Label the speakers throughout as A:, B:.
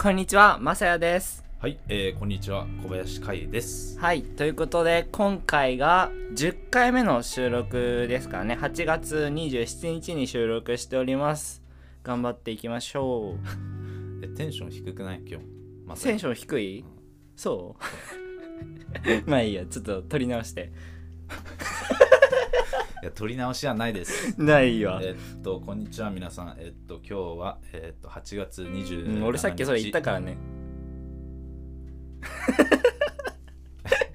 A: こんにちは、まさやです。
B: はい、えー、こんにちは小林海です
A: はい、ということで、今回が10回目の収録ですからね、8月27日に収録しております。頑張っていきましょう。
B: えテンション低くない？今日、ま
A: テンション低い？そう？まあいいや、ちょっと撮り直して。
B: いや取り直しはないです
A: ないわ。
B: えっとこんにちは皆さんえっと今日はえっと8月27日、
A: うん、俺さっきそれ言ったからね。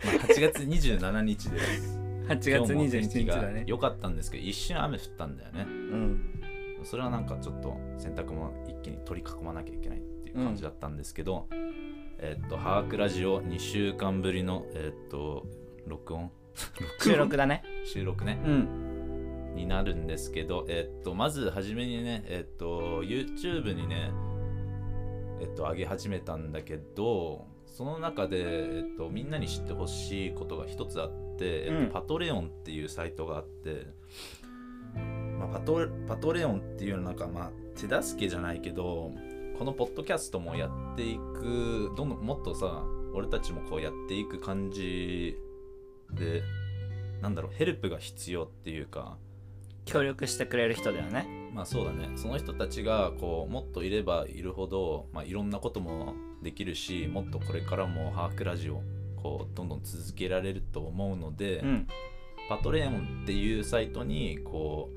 B: まあ、8月27日です
A: 8月
B: 今日も天
A: 27
B: 気が
A: 日だね。
B: 良かったんですけど一瞬雨降ったんだよね
A: うん。
B: それはなんかちょっと洗濯も一気に取り囲まなきゃいけないっていう感じだったんですけど、えっと「ハークラジオ」2週間ぶりのえっと録音
A: 収録だね。
B: 収録ね
A: うん。
B: になるんですけど、えっと、まずはじめにね、えっと、YouTube にね、えっと、上げ始めたんだけど、その中で、えっと、みんなに知ってほしいことが一つあって、えっと
A: うん
B: パトレオンっていうサイトがあって、まあ、パトパトレオンっていうのなんか、まあ、手助けじゃないけど、このポッドキャストもやっていく、どんどんもっとさ、俺たちもこうやっていく感じで、なんだろう、ヘルプが必要っていうか、
A: 協力してくれる人だよね。
B: まあそうだねその人たちがこうもっといればいるほど、まあ、いろんなこともできるしもっとこれからもハークラジオこうどんどん続けられると思うので、
A: うん。
B: パトレオンっていうサイトにこ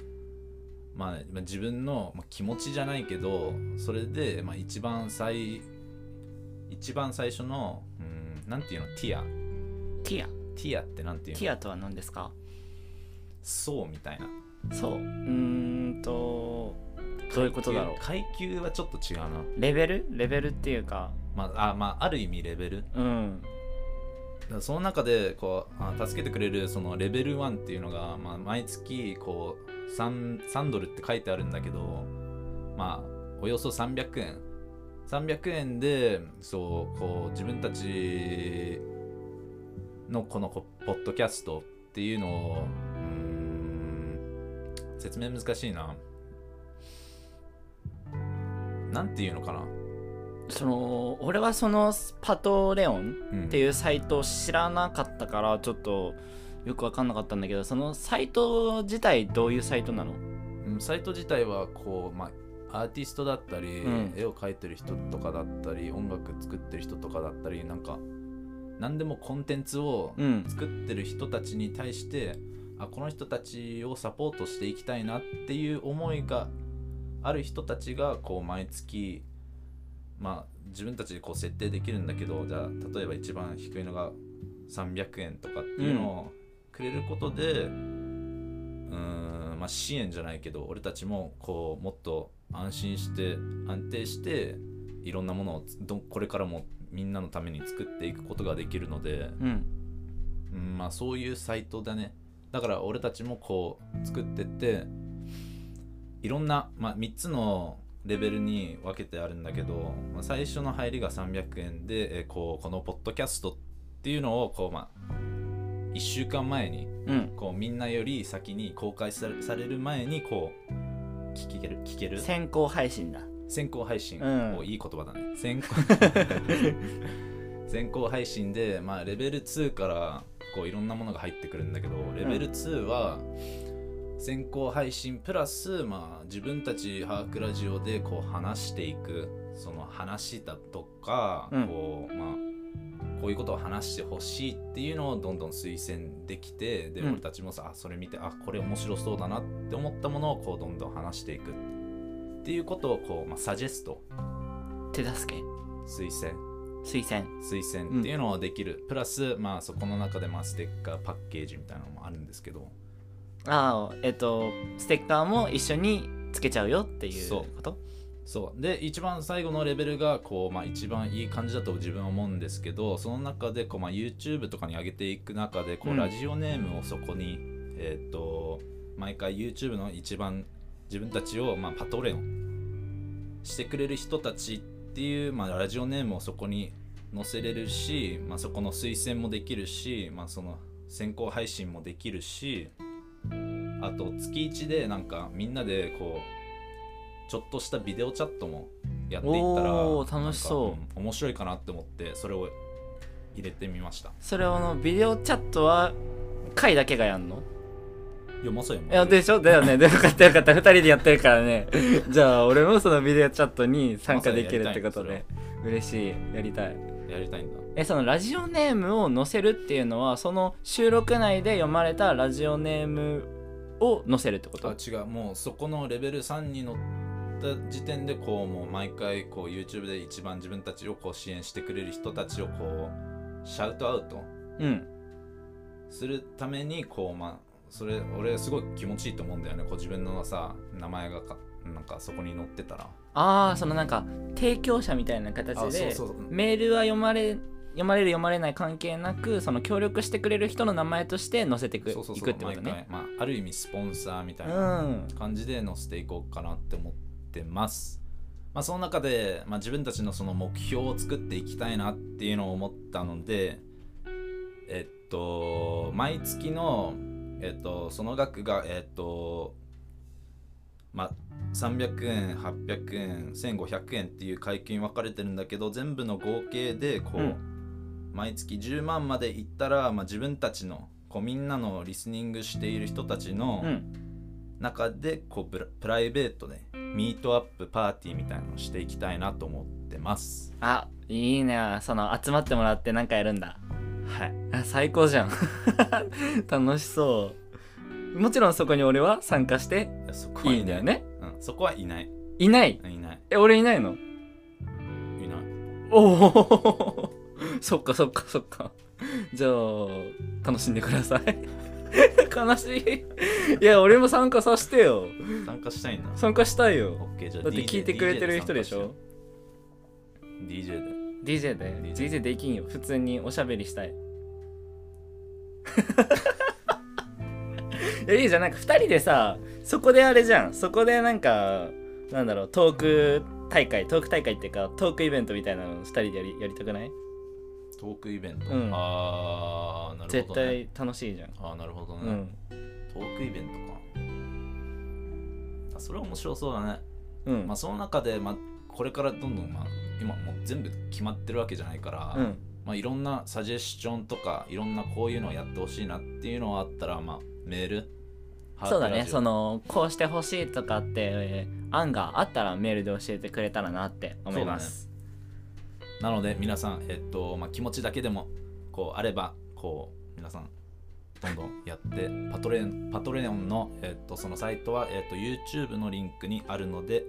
B: う、まあ、まあ自分のまあ気持ちじゃないけどそれで、まあ、一番最一番最初のうんなんていうの？ティア
A: ティア。
B: ティアってなんていうの？
A: ティアとは何ですか？
B: そうみたいな。
A: そう。うーんと、どういうことだろう？
B: 階級はちょっと違うな。
A: レベル？レベルっていうか、
B: まあ、あまあある意味レベル。
A: うん。
B: その中でこうあ助けてくれるそのレベル1っていうのが、まあ、毎月こう 3, 3ドルって書いてあるんだけどまあおよそ300円。300円でそうこう自分たちのこのこポッドキャストっていうのをうーん説明難しいな。なんていうのかな、
A: その、俺はそのパトレオン
B: うん
A: っていうサイトを知らなかったから、ちょっとよくわかんなかったんだけど、そのサイト自体どういうサイトなの？
B: うんサイト自体はこう、まあ、アーティストだったり、
A: うん。
B: 絵を描いてる人とかだったり音楽作ってる人とかだったりなんか何でもコンテンツを
A: うん。
B: 作ってる人たちに対して、あこの人たちをサポートしていきたいなっていう思いがある人たちがこう毎月まあ自分たちでこう設定できるんだけどじゃあ例えば一番低いのが300円とかっていうのをくれることで、うーんまあ、支援じゃないけど俺たちもこうもっと安心して安定していろんなものをこれからもみんなのために作っていくことができるので、
A: うん。
B: うん、まあそういうサイトだねだから俺たちもこう作ってっていろんな、まあ、3つのレベルに分けてあるんだけど、まあ、最初の入りが300円で、えーこうこのポッドキャストっていうのをこう、まあ、1週間前に
A: うん。
B: こうみんなより先に公開されされる前にこう聞ける聞ける
A: 先行配信だ。
B: 先行配信、
A: うん。
B: おいい言葉だね。先行 先行配信で、まあ、レベル2からこういろんなものが入ってくるんだけどレベル2は先行配信プラス、まあ、自分たちハークラジオでこう話していくその話だとか、
A: うん。
B: こうまあこういうことを話してほしいっていうのをどんどん推薦できてで、
A: うん。
B: 俺たちもさあそれ見てあこれ面白そうだなって思ったものをこうどんどん話していくっていうことをこう、まあ、サジェスト。
A: 手助け。
B: 推薦。
A: 推薦。
B: 推薦っていうのをできる、プラスまあそこの中でまあステッカーパッケージみたいなのもあるんですけど。
A: ああ、えっと、ステッカーも一緒につけちゃうよっていう
B: そう
A: こと？
B: そう。で一番最後のレベルがこう、まあ、一番いい感じだと自分は思うんですけどその中でこう、まあ、YouTube とかに上げていく中でこう、
A: うん。
B: ラジオネームをそこにえっ、と毎回 YouTube の一番自分たちを、まあ、パトレオンしてくれる人たちっていう、まあ、ラジオネームをそこに載せれるし、まあ、そこの推薦もできるし、まあ、その先行配信もできるしあと月1でなんかみんなでこうちょっとしたビデオチャットもやっていったら
A: 楽しそう。
B: なんかん面白いかなって思ってそれを入れてみました。
A: それをのビデオチャットは回だけがやんの？
B: いやまさや
A: いやでしょ？だよね。でよかったよかった。2人でやってるからね。じゃあ俺もそのビデオチャットに参加できるってことで。嬉しい。やりたい。
B: やりたいんだ。
A: えそのラジオネームを載せるっていうのはその収録内で読まれたラジオネームを載せるってこと？
B: あ違う。もうそこのレベル3に乗った時点でこうもう毎回こう YouTube で一番自分たちをこう支援してくれる人たちをこうシャウトアウト
A: うん。
B: するためにこうまあそれ俺すごい気持ちいいと思うんだよね。こう自分のさ名前がかなんかそこに載ってたら。
A: ああそのなんか提供者みたいな形
B: あ
A: で
B: そうそう
A: メールは読まれ読まれる読まれない関係なくその協力してくれる人の名前として載せていく
B: そうそうそう。
A: いくってことね。
B: まあ、ある意味スポンサーみた
A: う
B: いなん。感じで載せていこうかなって思ってます。まあ、その中で、まあ、自分たちのその目標を作っていきたいなっていうのを思ったのでえっと毎月の、えっと、その額がえっとまあ300円800円1500円っていう階級に分かれてるんだけど全部の合計でこう、
A: うん。
B: 毎月10万までいったら、まあ、自分たちのこうみんなのリスニングしている人たちの
A: うん。
B: 中でこうプラプライベートでミートアップパーティーみたいなのをしていきたいなと思ってます。
A: あいいね。その集まってもらって何かやるんだ
B: はい。
A: あ最高じゃん 楽しそうもちろんそこに俺は参加して
B: いい
A: んだよ。ね
B: うん、そこはいない。
A: いない？
B: いない。
A: え俺いないの？
B: いない。
A: おお そっかそっかそっかじゃあ楽しんでください 悲しいいや俺も参加させてよ
B: 参加したいんだ。
A: 参加したいよ
B: OK、じゃあ
A: だって聞いてくれてる人でしょ
B: ？DJ で。
A: DJ で
B: DJ
A: できんよ。普通におしゃべりしたい。いやいいじゃん。なんか2人でさそこであれじゃん。そこでなんかなんだろうトーク大会。トーク大会っていうかトークイベントみたいなの2人でやりやりたくない？
B: トークイベント？
A: うん。
B: あー、なる
A: 絶
B: ほど、ね。
A: 対楽しいじゃん。
B: あー、なるほどね、
A: うん。
B: トークイベントか。あそれは面白そうだね。
A: うん。
B: まあ、その中で、まあ、これからどんどん、まあ、今もう全部決まってるわけじゃないから、
A: うん。
B: まあ、いろんなサジェスチョンとかいろんなこういうのをやってほしいなっていうのがあったら、まあ、メール。
A: そうだね。そ
B: の
A: のこうしてほしいとかって、えー案があったらメールで教えてくれたらなって思います、
B: なので皆さん、えっとまあ、気持ちだけでもこうあればこう皆さんどんどんやってパトレンパトレオンの、えっと、そのサイトは、えっと、YouTube のリンクにあるので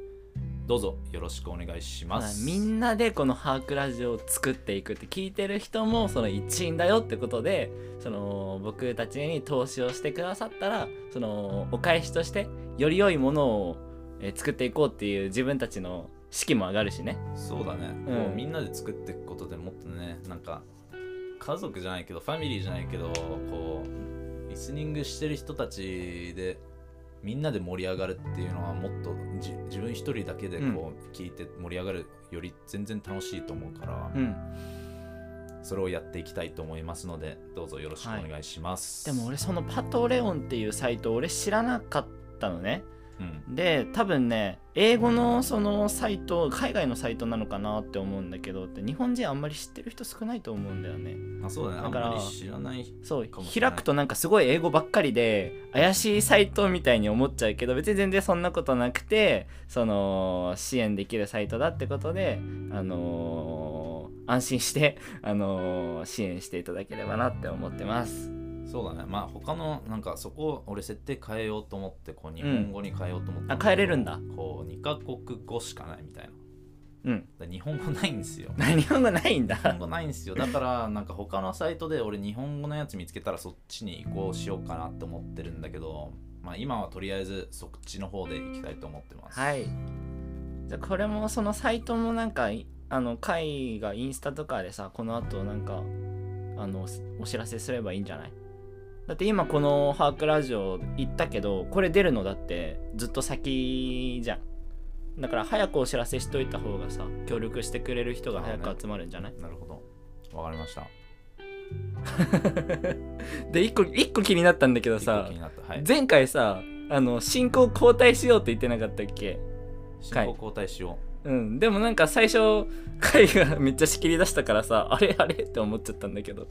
B: どうぞよろしくお願いします。
A: みんなでこの「ハークラジオ」を作っていくって聞いてる人もその一員だよってことでその僕たちに投資をしてくださったらそのお返しとしてより良いものをえー作っていこうっていう自分たちの士気も上がるしね。
B: そうだね、
A: うん。
B: こうみんなで作っていくことでもっとねなんか家族じゃないけどファミリーじゃないけどこうリスニングしてる人たちでみんなで盛り上がるっていうのはもっとじ自分一人だけでこう聞いて盛り上がるより全然楽しいと思うから、
A: うん。
B: それをやっていきたいと思いますのでどうぞよろしくお願いします、
A: でも俺そのパトレオンっていうサイト俺知らなかったのね
B: うん。
A: で多分ね英語のそのサイト海外のサイトなのかなって思うんだけどって日本人あんまり知ってる人少ないと思うんだよね。
B: あそうだね。あ
A: だから
B: 知らない。
A: そう開くとなんかすごい英語ばっかりで怪しいサイトみたいに思っちゃうけど別に全然そんなことなくてその支援できるサイトだってことであのー安心して、あのー支援していただければなって思ってます
B: そうだね。まあ他のなんかそこ俺設定変えようと思ってこう日本語に変えようと思って、
A: あ変えれるんだ。
B: こう2カ国語しかないみたいな。
A: うん。
B: 日本語ないんですよ。
A: 日本語ないんだ。
B: 日本語ないんですよ。だからなんか他のサイトで俺日本語のやつ見つけたらそっちに移行しようかなって思ってるんだけどまあ今はとりあえずそっちの方で行きたいと思ってます。
A: はい。じゃあこれもそのサイトもなんかいあの会がインスタとかでさこの後なんかあのお知らせすればいいんじゃない？だって今この「ハークラジオ」行ったけどこれ出るのだってずっと先じゃん。だから早くお知らせしといた方がさ協力してくれる人が早く集まるんじゃない、
B: なるほど。わかりました。
A: で一個一個気になったんだけどさ
B: はい。
A: 前回さあの進行交代しようって言ってなかったっけ？
B: 進行交代しよ
A: うん。でもなんか最初回がめっちゃ仕切り出したからさあれあれ？って思っちゃったんだけど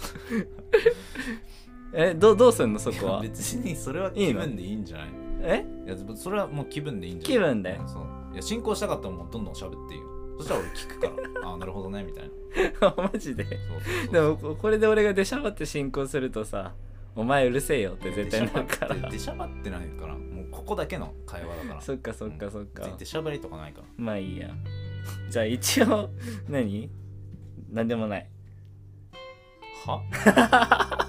A: えどうどうすんのそこは？
B: 別にそれは気分でいいんじゃない？
A: え？
B: いやそれはもう気分でいいんじゃない？
A: 気分で？
B: そう。いや進行したかったらもうどんどん喋っていいよ。そしたら俺聞くから。ああなるほどねみたいな。
A: マジで？
B: そうそうそう
A: でもここれで俺が出しゃばって進行するとさお前うるせえよって絶対なるから。
B: 出しゃばってないから。もうここだけの会話だから。
A: そっかそっかそっか。
B: 別に出しゃばりとかないから。
A: まあいいや。じゃあ一応何？何でもない。
B: は？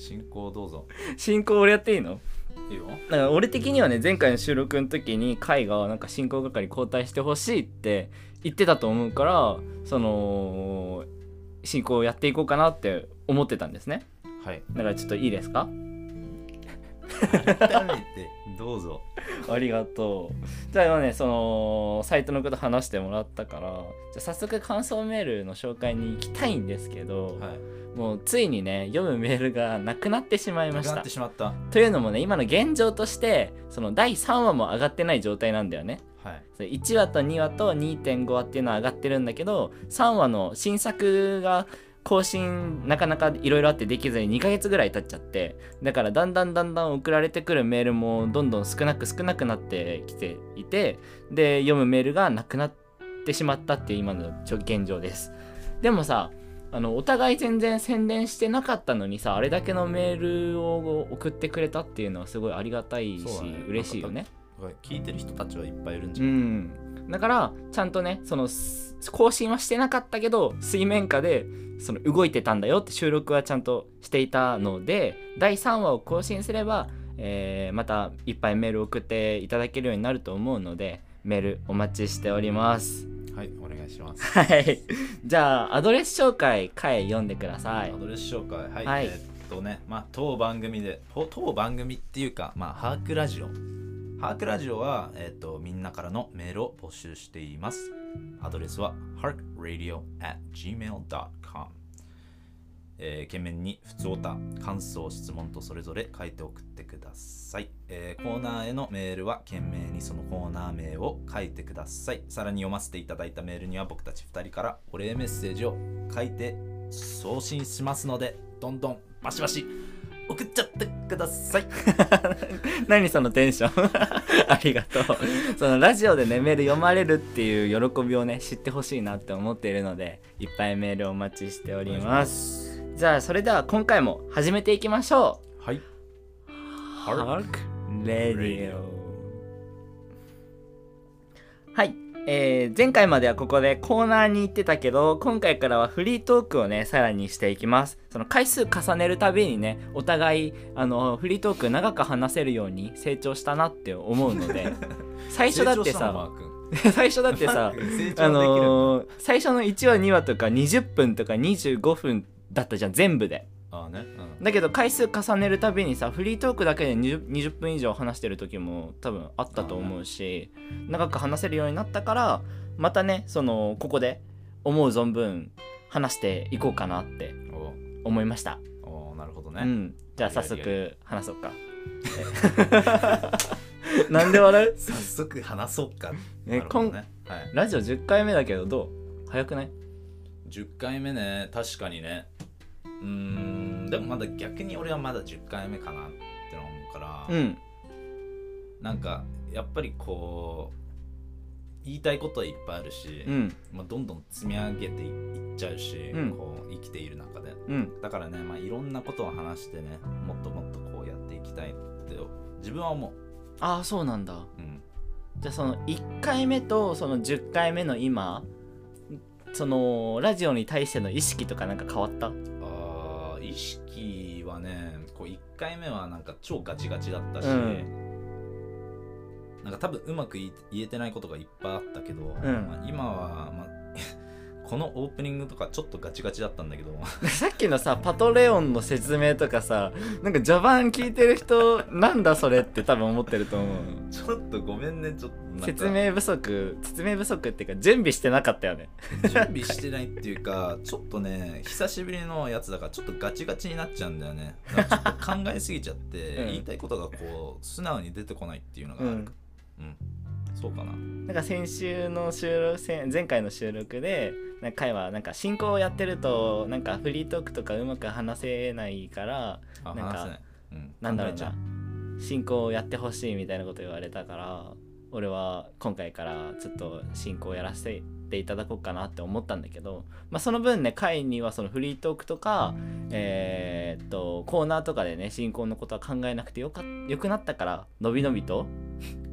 B: 進行どうぞ。
A: 進行俺やっていいの？
B: いいよ。
A: だから俺的にはね前回の収録の時に海がなんか進行係交代してほしいって言ってたと思うからその進行をやっていこうかなって思ってたんですね。
B: はい。
A: だからちょっといいですか？
B: 改めてどうぞ。
A: ありがとう。じゃあ今ねそのサイトのこと話してもらったからじゃあ早速感想メールの紹介に行きたいんですけど、
B: はい。
A: もうついにね読むメールがなくなってしまいました。
B: なくなってしまった。
A: というのもね今の現状としてその第3話も上がってない状態なんだよね。
B: はい。
A: それ1話と2話と2.5話っていうのは上がってるんだけど3話の新作が更新なかなかいろいろあってできずに2ヶ月ぐらい経っちゃってだからだんだんだんだん送られてくるメールもどんどん少なく少なくなってきていてで読むメールがなくなってしまったっていう今の現状です。でもさあのお互い全然宣伝してなかったのにさあれだけのメールを送ってくれたっていうのはすごいありがたいし、
B: ね。
A: 嬉しいよね。
B: 聞いてる人たちはいっぱいいるんじ
A: う
B: ゃない、
A: ん、だからちゃんとねそのす更新はしてなかったけど水面下でその動いてたんだよって収録はちゃんとしていたので第3話を更新すれば、えーまたいっぱいメール送っていただけるようになると思うのでメールお待ちしております。
B: はいお願いします。
A: はい。じゃあアドレス紹介回読んでください。
B: アドレス紹介はい、
A: はい。
B: えーっとねまあ当番組でほ当番組っていうかまあハークラジオハークラジオはえーとみんなからのメールを募集しています。アドレスは harkradio.gmail.com えー、懸命に普通歌感想質問とそれぞれ書いて送ってください、えーコーナーへのメールは懸命にそのコーナー名を書いてください。さらに読ませていただいたメールには僕たち2人からお礼メッセージを書いて送信しますのでどんどんバシバシ。送っちゃってください。
A: 何そのテンション？ありがとう。そのラジオでねメール読まれるっていう喜びをね知ってほしいなって思っているのでいっぱいメールお待ちしております。
B: す。
A: じゃあそれでは今回も始めていきましょ
B: はい。う
A: ハークレディオはい、えー前回まではここでコーナーに行ってたけど今回からはフリートークをねさらにしていきます。その回数重ねるたびにねお互いあのフリートーク長く話せるように成長したなって思うので 最初だってさ 最初だってさあのー最初の1話2話とか20分とか25分だったじゃん全部で。
B: ああね、うん、
A: だけど回数重ねるたびにさフリートークだけで 20, 20分以上話してる時も多分あったと思うし長く話せるようになったからまたねそのここで思う存分話していこうかなって思いました、
B: おおなるほどね、
A: うん。じゃあ早速話そうか。なんで笑う？
B: 早速話そうか。ね。はい。
A: ラジオ10回目だけどどう？早くない
B: ？10回目ね。確かにねうーんでもまだ逆に俺はまだ10回目かなって思うから、
A: うん
B: なんかやっぱりこう言いたいことはいっぱいあるし、
A: うん。
B: まあ、どんどん積み上げていっちゃうし、
A: うん。
B: こう生きている中で。
A: うん。
B: だからね、まあ、いろんなことを話してねもっともっとこうやっていきたいって自分は思
A: ああそうなんだ。
B: う、うん、
A: じゃあその1回目とその10回目の今そのラジオに対しての意識とかなんか変わった？
B: 識はねこう1回目はなんか超ガチガチだったし、
A: うん。
B: なんか多分うまく言えてないことがいっぱいあったけど、
A: ん。
B: まあ、今は、まあ、このオープニングとかちょっとガチガチだったんだけど。
A: さっきのさパトレオンの説明とかさなんか序盤聞いてる人なんだそれって多分思ってると思う。
B: ちょっとごめんねちょっと
A: 説明不足説明不足っていうか準備してなかったよね。
B: 準備してないっていうかちょっとね久しぶりのやつだからちょっとガチガチになっちゃうんだよね。ちょっと考えすぎちゃって、
A: うん。
B: 言いたいことがこう素直に出てこないっていうのがある、
A: うん。
B: うんそうかな。
A: なんか先週の収録せ前回の収録でなんか会はなんか進行をやってるとなんかフリートークとかうまく話せないから
B: あ
A: なんか
B: うん、
A: なんだろうな。進行をやってほしいみたいなこと言われたから俺は今回からちょっと進行をやらせていただこうかなって思ったんだけど、まあ、その分ね会にはそのフリートークとか、えーっとコーナーとかでね進行のことは考えなくてよかよくなったからのびのびと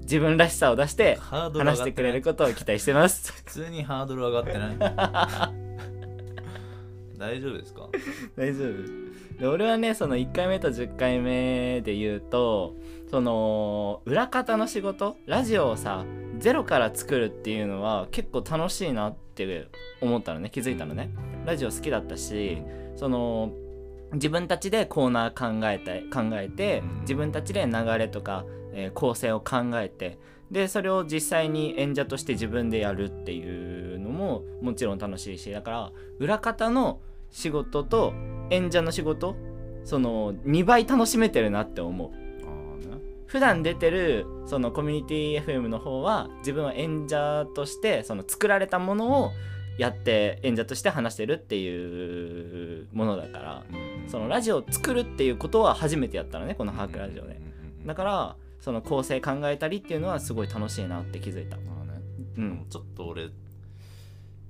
A: 自分らしさを出して話してくれる
B: こ
A: ことを期待してます。
B: 普通にハードル上がってない。大丈夫ですか？
A: 大丈夫。で俺はねその1回目と10回目で言うとその裏方の仕事？ラジオをさゼロから作るっていうのは結構楽しいなって思ったのね。気づいたのね。ラジオ好きだったしその自分たちでコーナー考えて考えて
B: うん。
A: 自分たちで流れとか、えー構成を考えてでそれを実際に演者として自分でやるっていうのももちろん楽しいしだから裏方の仕事と演者の仕事その2倍楽しめてるなって思う。普段出てるそのコミュニティ FM の方は自分は演者としてその作られたものをやって演者として話してるっていうものだから
B: うん。
A: そのラジオを作るっていうことは初めてやったのねこの「ハークラジオで」だからその構成考えたりっていうのはすごい楽しいなって気づいた。
B: まあね。
A: うん。
B: ちょっと俺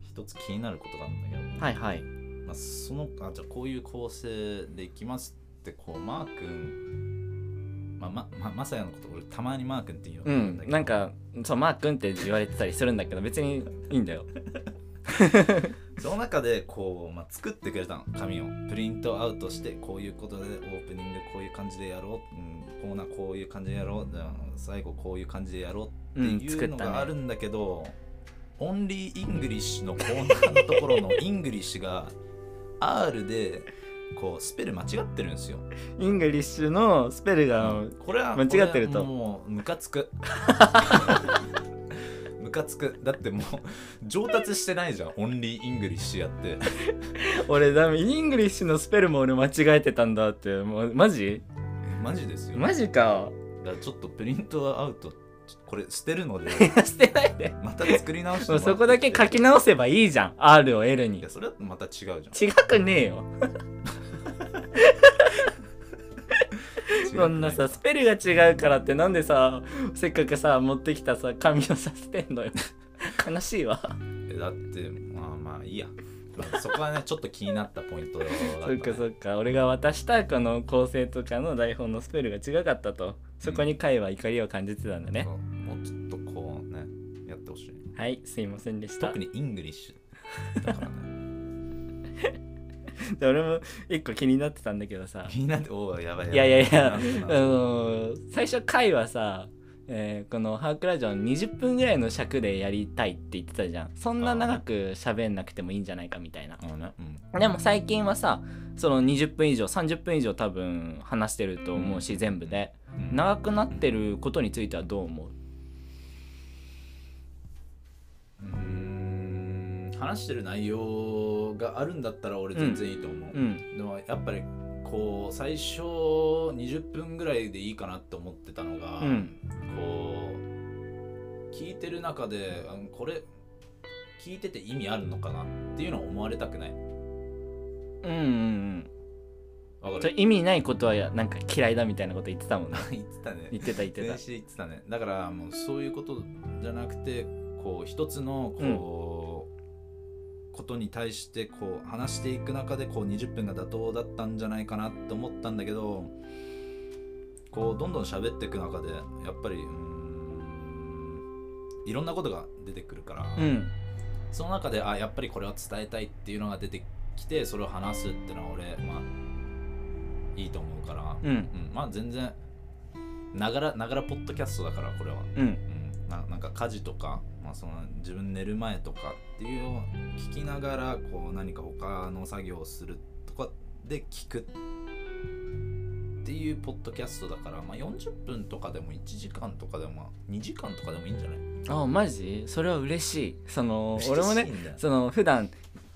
B: 一つ気になることがあるんだけど、
A: はいはい。
B: まあ、そのあじゃあこういう構成でいきますってこうマー君。まあまままさやのこと俺たまにマー君って言う
A: うん
B: だけど。
A: なんかそうマー君って言われてたりするんだけど別にいいんだよ。
B: その中でこう、まあ、作ってくれたの。紙を。プリントアウトしてこういうことでオープニングこういう感じでやろう、うん、コーナーこういう感じでやろうじゃあ最後こういう感じでやろうって
A: うん
B: いうのがあるんだけど、Only English のコーナーのところのイングリッシュが R でこうスペル間違ってるんですよ。
A: English のスペルが
B: これは
A: 間違ってると。
B: もうムカつく。ムカつく。だってもう上達してないじゃん Only English やって。
A: 俺ダメ English のスペルも俺間違えてたんだって。もうマジ？
B: マジですよ。
A: マジか。
B: だからちょっとプリントアウトこれ捨てるので。
A: 捨てないで。
B: また作り直して
A: も
B: らって。
A: そこだけ書き直せばいいじゃん。R を L に。
B: いやそれはまた違うじゃん。
A: 違くねえよ。そんなさスペルが違うからってなんでさせっかくさ持ってきたさ紙をさ捨てんのよ。悲しいわ。
B: えだってまあまあいいや。まあそこはねちょっと気になったポイントだった
A: そっかそっか。俺が渡したこの構成とかの台本のスペルが違かったと。そこに会は怒りを感じてたんだね。
B: そう。もうちょっとこうねやってほしい。
A: はいすいませんでした。
B: 特に English だからね。
A: で 俺も一個気になってたんだけどさ。
B: 気になっておおやばいば
A: い。やいやいやあのー最初回はさ、えーこの「ハークラジオ」20分ぐらいの尺でやりたいって言ってたじゃん。そんな長く喋んなくてもいいんじゃないかみたいな。
B: うん。
A: でも最近はさその20分以上30分以上多分話してると思うし、全部で。
B: うん。
A: 長くなってることについてはどう思う？
B: うーん。話してる内容があるんだったら俺全然いいと思う、
A: うん。
B: でもやっぱりこう最初20分ぐらいでいいかなって思ってたのが、
A: うん。
B: こう聞いてる中であこれ聞いてて意味あるのかなっていうのを思われたくない。
A: うんうんうん。意味ないことはやなんか嫌いだみたいなこと言ってたもんね。
B: 言ってたね。
A: 言ってた言ってた。
B: 言ってたね。だからもうそういうことじゃなくてこう一つのこう、ことに対してこう話していく中でこう20分が妥当だったんじゃないかなって思ったんだけどこうどんどん喋っていく中でやっぱりうーんいろんなことが出てくるから、
A: うん。
B: その中であやっぱりこれは伝えたいっていうのが出てきてそれを話すっていうのは俺まあいいと思うから、
A: うん。
B: うん、まあ全然ながらながらポッドキャストだからこれは、
A: うん。
B: うん、ななんか家事とか、まあ、その自分寝る前とかっていうのを聞きながらこう何か他の作業をするとかで聞くっていうポッドキャストだから、まあ、40分とかでも1時間とかでも2時間とかでもいいんじゃない？
A: あマジ？それは嬉しい。その俺もねその普段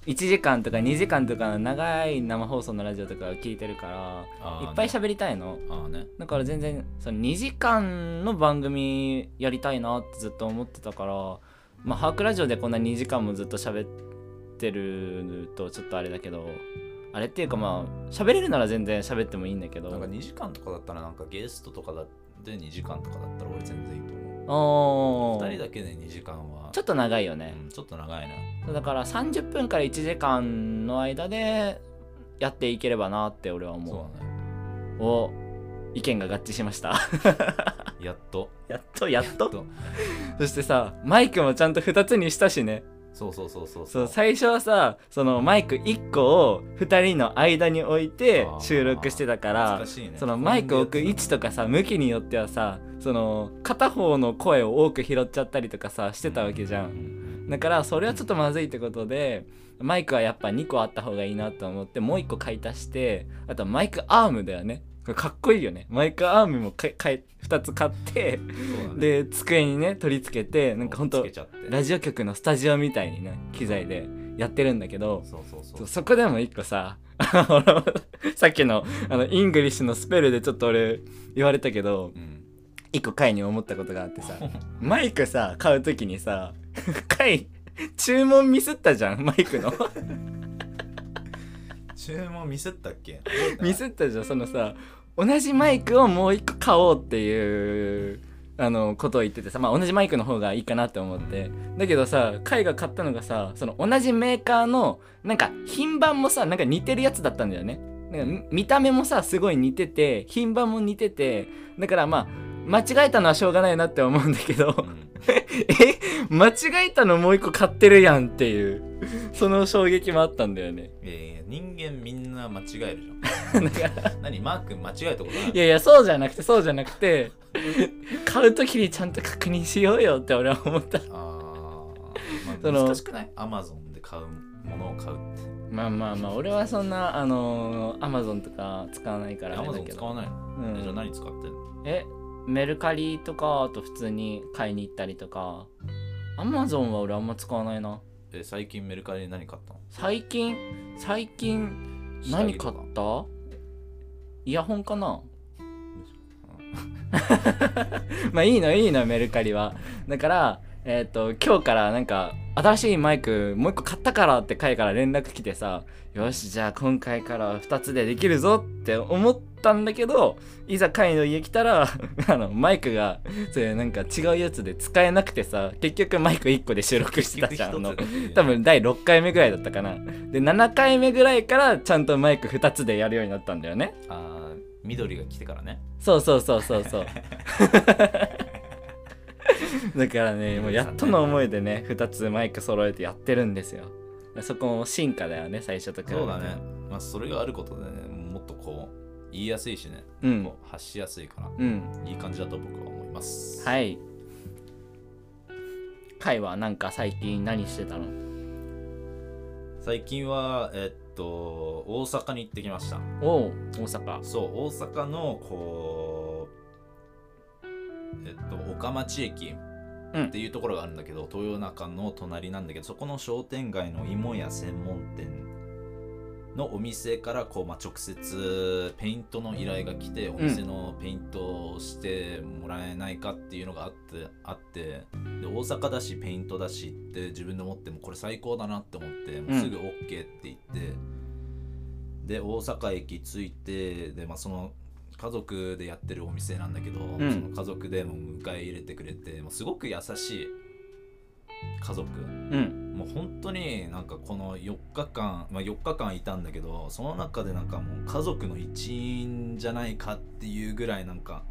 A: 1時間とか2時間とかの長い生放送のラジオとか聞いてるからいっぱい喋りたいの。
B: ね。
A: だから全然その2時間の番組やりたいなってずっと思ってたからまあハークラジオでこんな2時間もずっと喋ってるとちょっとあれだけどあれっていうかまあ喋れるなら全然喋ってもいいんだけど。
B: なんか2時間とかだったらなんかゲストとかだで2時間とかだったら俺全然いいと思う。
A: おー。
B: 2人だけで2時間は。
A: ちょっと長いよね、
B: うん、ちょっと長いな。
A: だから30分から1時間の間でやっていければなって俺は思う。
B: そうだね。
A: お意見が合致しました。
B: やっと。
A: やっとやっと？
B: と。
A: そしてさマイクもちゃんと2つにしたしね
B: そうそうそうそう。
A: そう最初はさそのマイク1個を2人の間に置いて収録してたから
B: ね。
A: そのマイクを置く位置とかさ向きによってはさその片方の声を多く拾っちゃったりとかさしてたわけじゃん。だからそれはちょっとまずいってことでマイクはやっぱ2個あった方がいいなと思ってもう1個買い足してあとはマイクアームだよねかっこいいよね。マイクアームもかかい2つ買ってで机にね取り付けてなんかほんとラジオ局のスタジオみたいにね機材でやってるんだけど
B: そ
A: こでも一個さ さっきのあの English のスペルでちょっと俺言われたけど
B: うん。
A: 一個回に思ったことがあってさ マイクさ買う時にさ回注文ミスったじゃんマイクの。
B: 注文ミスったっけ？
A: ミスったじゃんそのさ同じマイクをもう一個買おうっていうあのことを言っててさまあ同じマイクの方がいいかなって思って。だけどさ海が買ったのがさその同じメーカーのなんか品番もさなんか似てるやつだったんだよね。なんか見た目もさすごい似てて品番も似ててだからまあ間違えたのはしょうがないなって思うんだけど
B: うん。
A: え？間違えたのもう一個買ってるやんっていうその衝撃もあったんだよね。
B: いやいや人間みんな間違えるじゃん。何？マー君間違えたことない？
A: いやいやそうじゃなくてそうじゃなくて 買う時にちゃんと確認しようよって俺は思った。
B: あー、まあ、難しくない？アマゾンで買うものを買うって。
A: まあまあまあ俺はそんなあのアマゾンとか使わないからあ
B: アマ
A: れだけど。
B: ゾン使わないの、
A: うん。
B: えじゃあ何使ってんの？
A: え？メルカリとかあと普通に買いに行ったりとか。アマゾンは俺あんま使わないな。
B: え最近メルカリで何買ったの？
A: 最近？最近何買った？イヤホンかな？まあいいのいいのメルカリは。だからえっ、と今日からなんか新しいマイクもう一個買ったからって回から連絡来てさよしじゃあ今回から2つでできるぞって思ったんだけどいざ会の家来たら あのマイクがそういうなんか違うやつで使えなくてさ結局マイク1個で収録してたじゃん。あの多分第6回目ぐらいだったかな。で7回目ぐらいからちゃんとマイク2つでやるようになったんだよね。
B: あー緑が来てからね。
A: そうそうそうそうそう だからねもうやっとの思いでね2つマイク揃えてやってるんですよ。そこも進化だよね最初と比べて。
B: そうだね。まあそれがあることでねもっとこう言いやすいしね、
A: うん。
B: こう発しやすいから。
A: うん。
B: いい感じだと僕は思います。
A: はい。カイはなんか最近何してたの？
B: 最近はえっと大阪に行ってきました。
A: おう大阪。
B: そう大阪のこうえっと岡町駅
A: うん。
B: っていうところがあるんだけど、豊中の隣なんだけどそこの商店街の芋屋専門店のお店からこう、まあ、直接ペイントの依頼が来てお店のペイントをしてもらえないかっていうのがあってあってで大阪だしペイントだしって自分で思ってもこれ最高だなって思ってもうすぐ OK って言って、で大阪駅着いてで、まあ、その家族でやってるお店なんだけど、
A: ん。
B: その家族でも迎え入れてくれてもうすごく優しい家族。
A: うん。
B: もう本当になんかこの4日間、まあ、4日間いたんだけどその中でなんかもう家族の一員じゃないかっていうぐらいなんか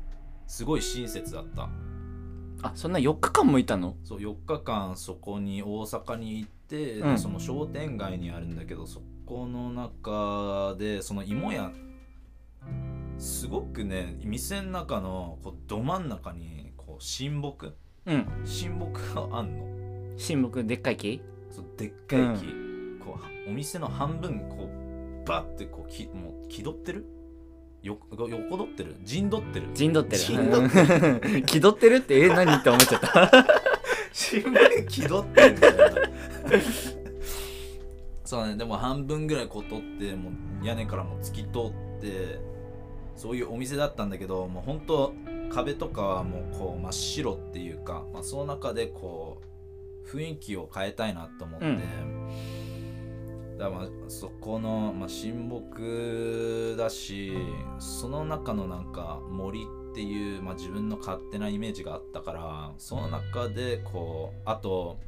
B: すごい親切だった。
A: あそんな4日間もいたの？
B: そう4日間そこに大阪に行って、で
A: うん。
B: その商店街にあるんだけどそこの中でその芋屋すごくね店の中のこうど真ん中にこう親睦？
A: うん。
B: 親睦があんの？
A: 親睦？でっかい木？
B: そうでっかい木、こうお店の半分こうバッてこうきもう気取ってる？よ横取ってる？陣取ってる？
A: 陣取ってる。
B: 陣取
A: うん 気取ってるってえ何って思っちゃった。
B: 新聞気取ってんだよ。なそうだねでも半分ぐらいこう取ってもう屋根からも突き通ってそういうお店だったんだけどもう本当壁とかはもうこう真っ白っていうか、まあ、その中でこう雰囲気を変えたいなと思って、だからまあそこの、まあ、親睦だしその中のなんか森っていう、まあ、自分の勝手なイメージがあったからその中でこうあと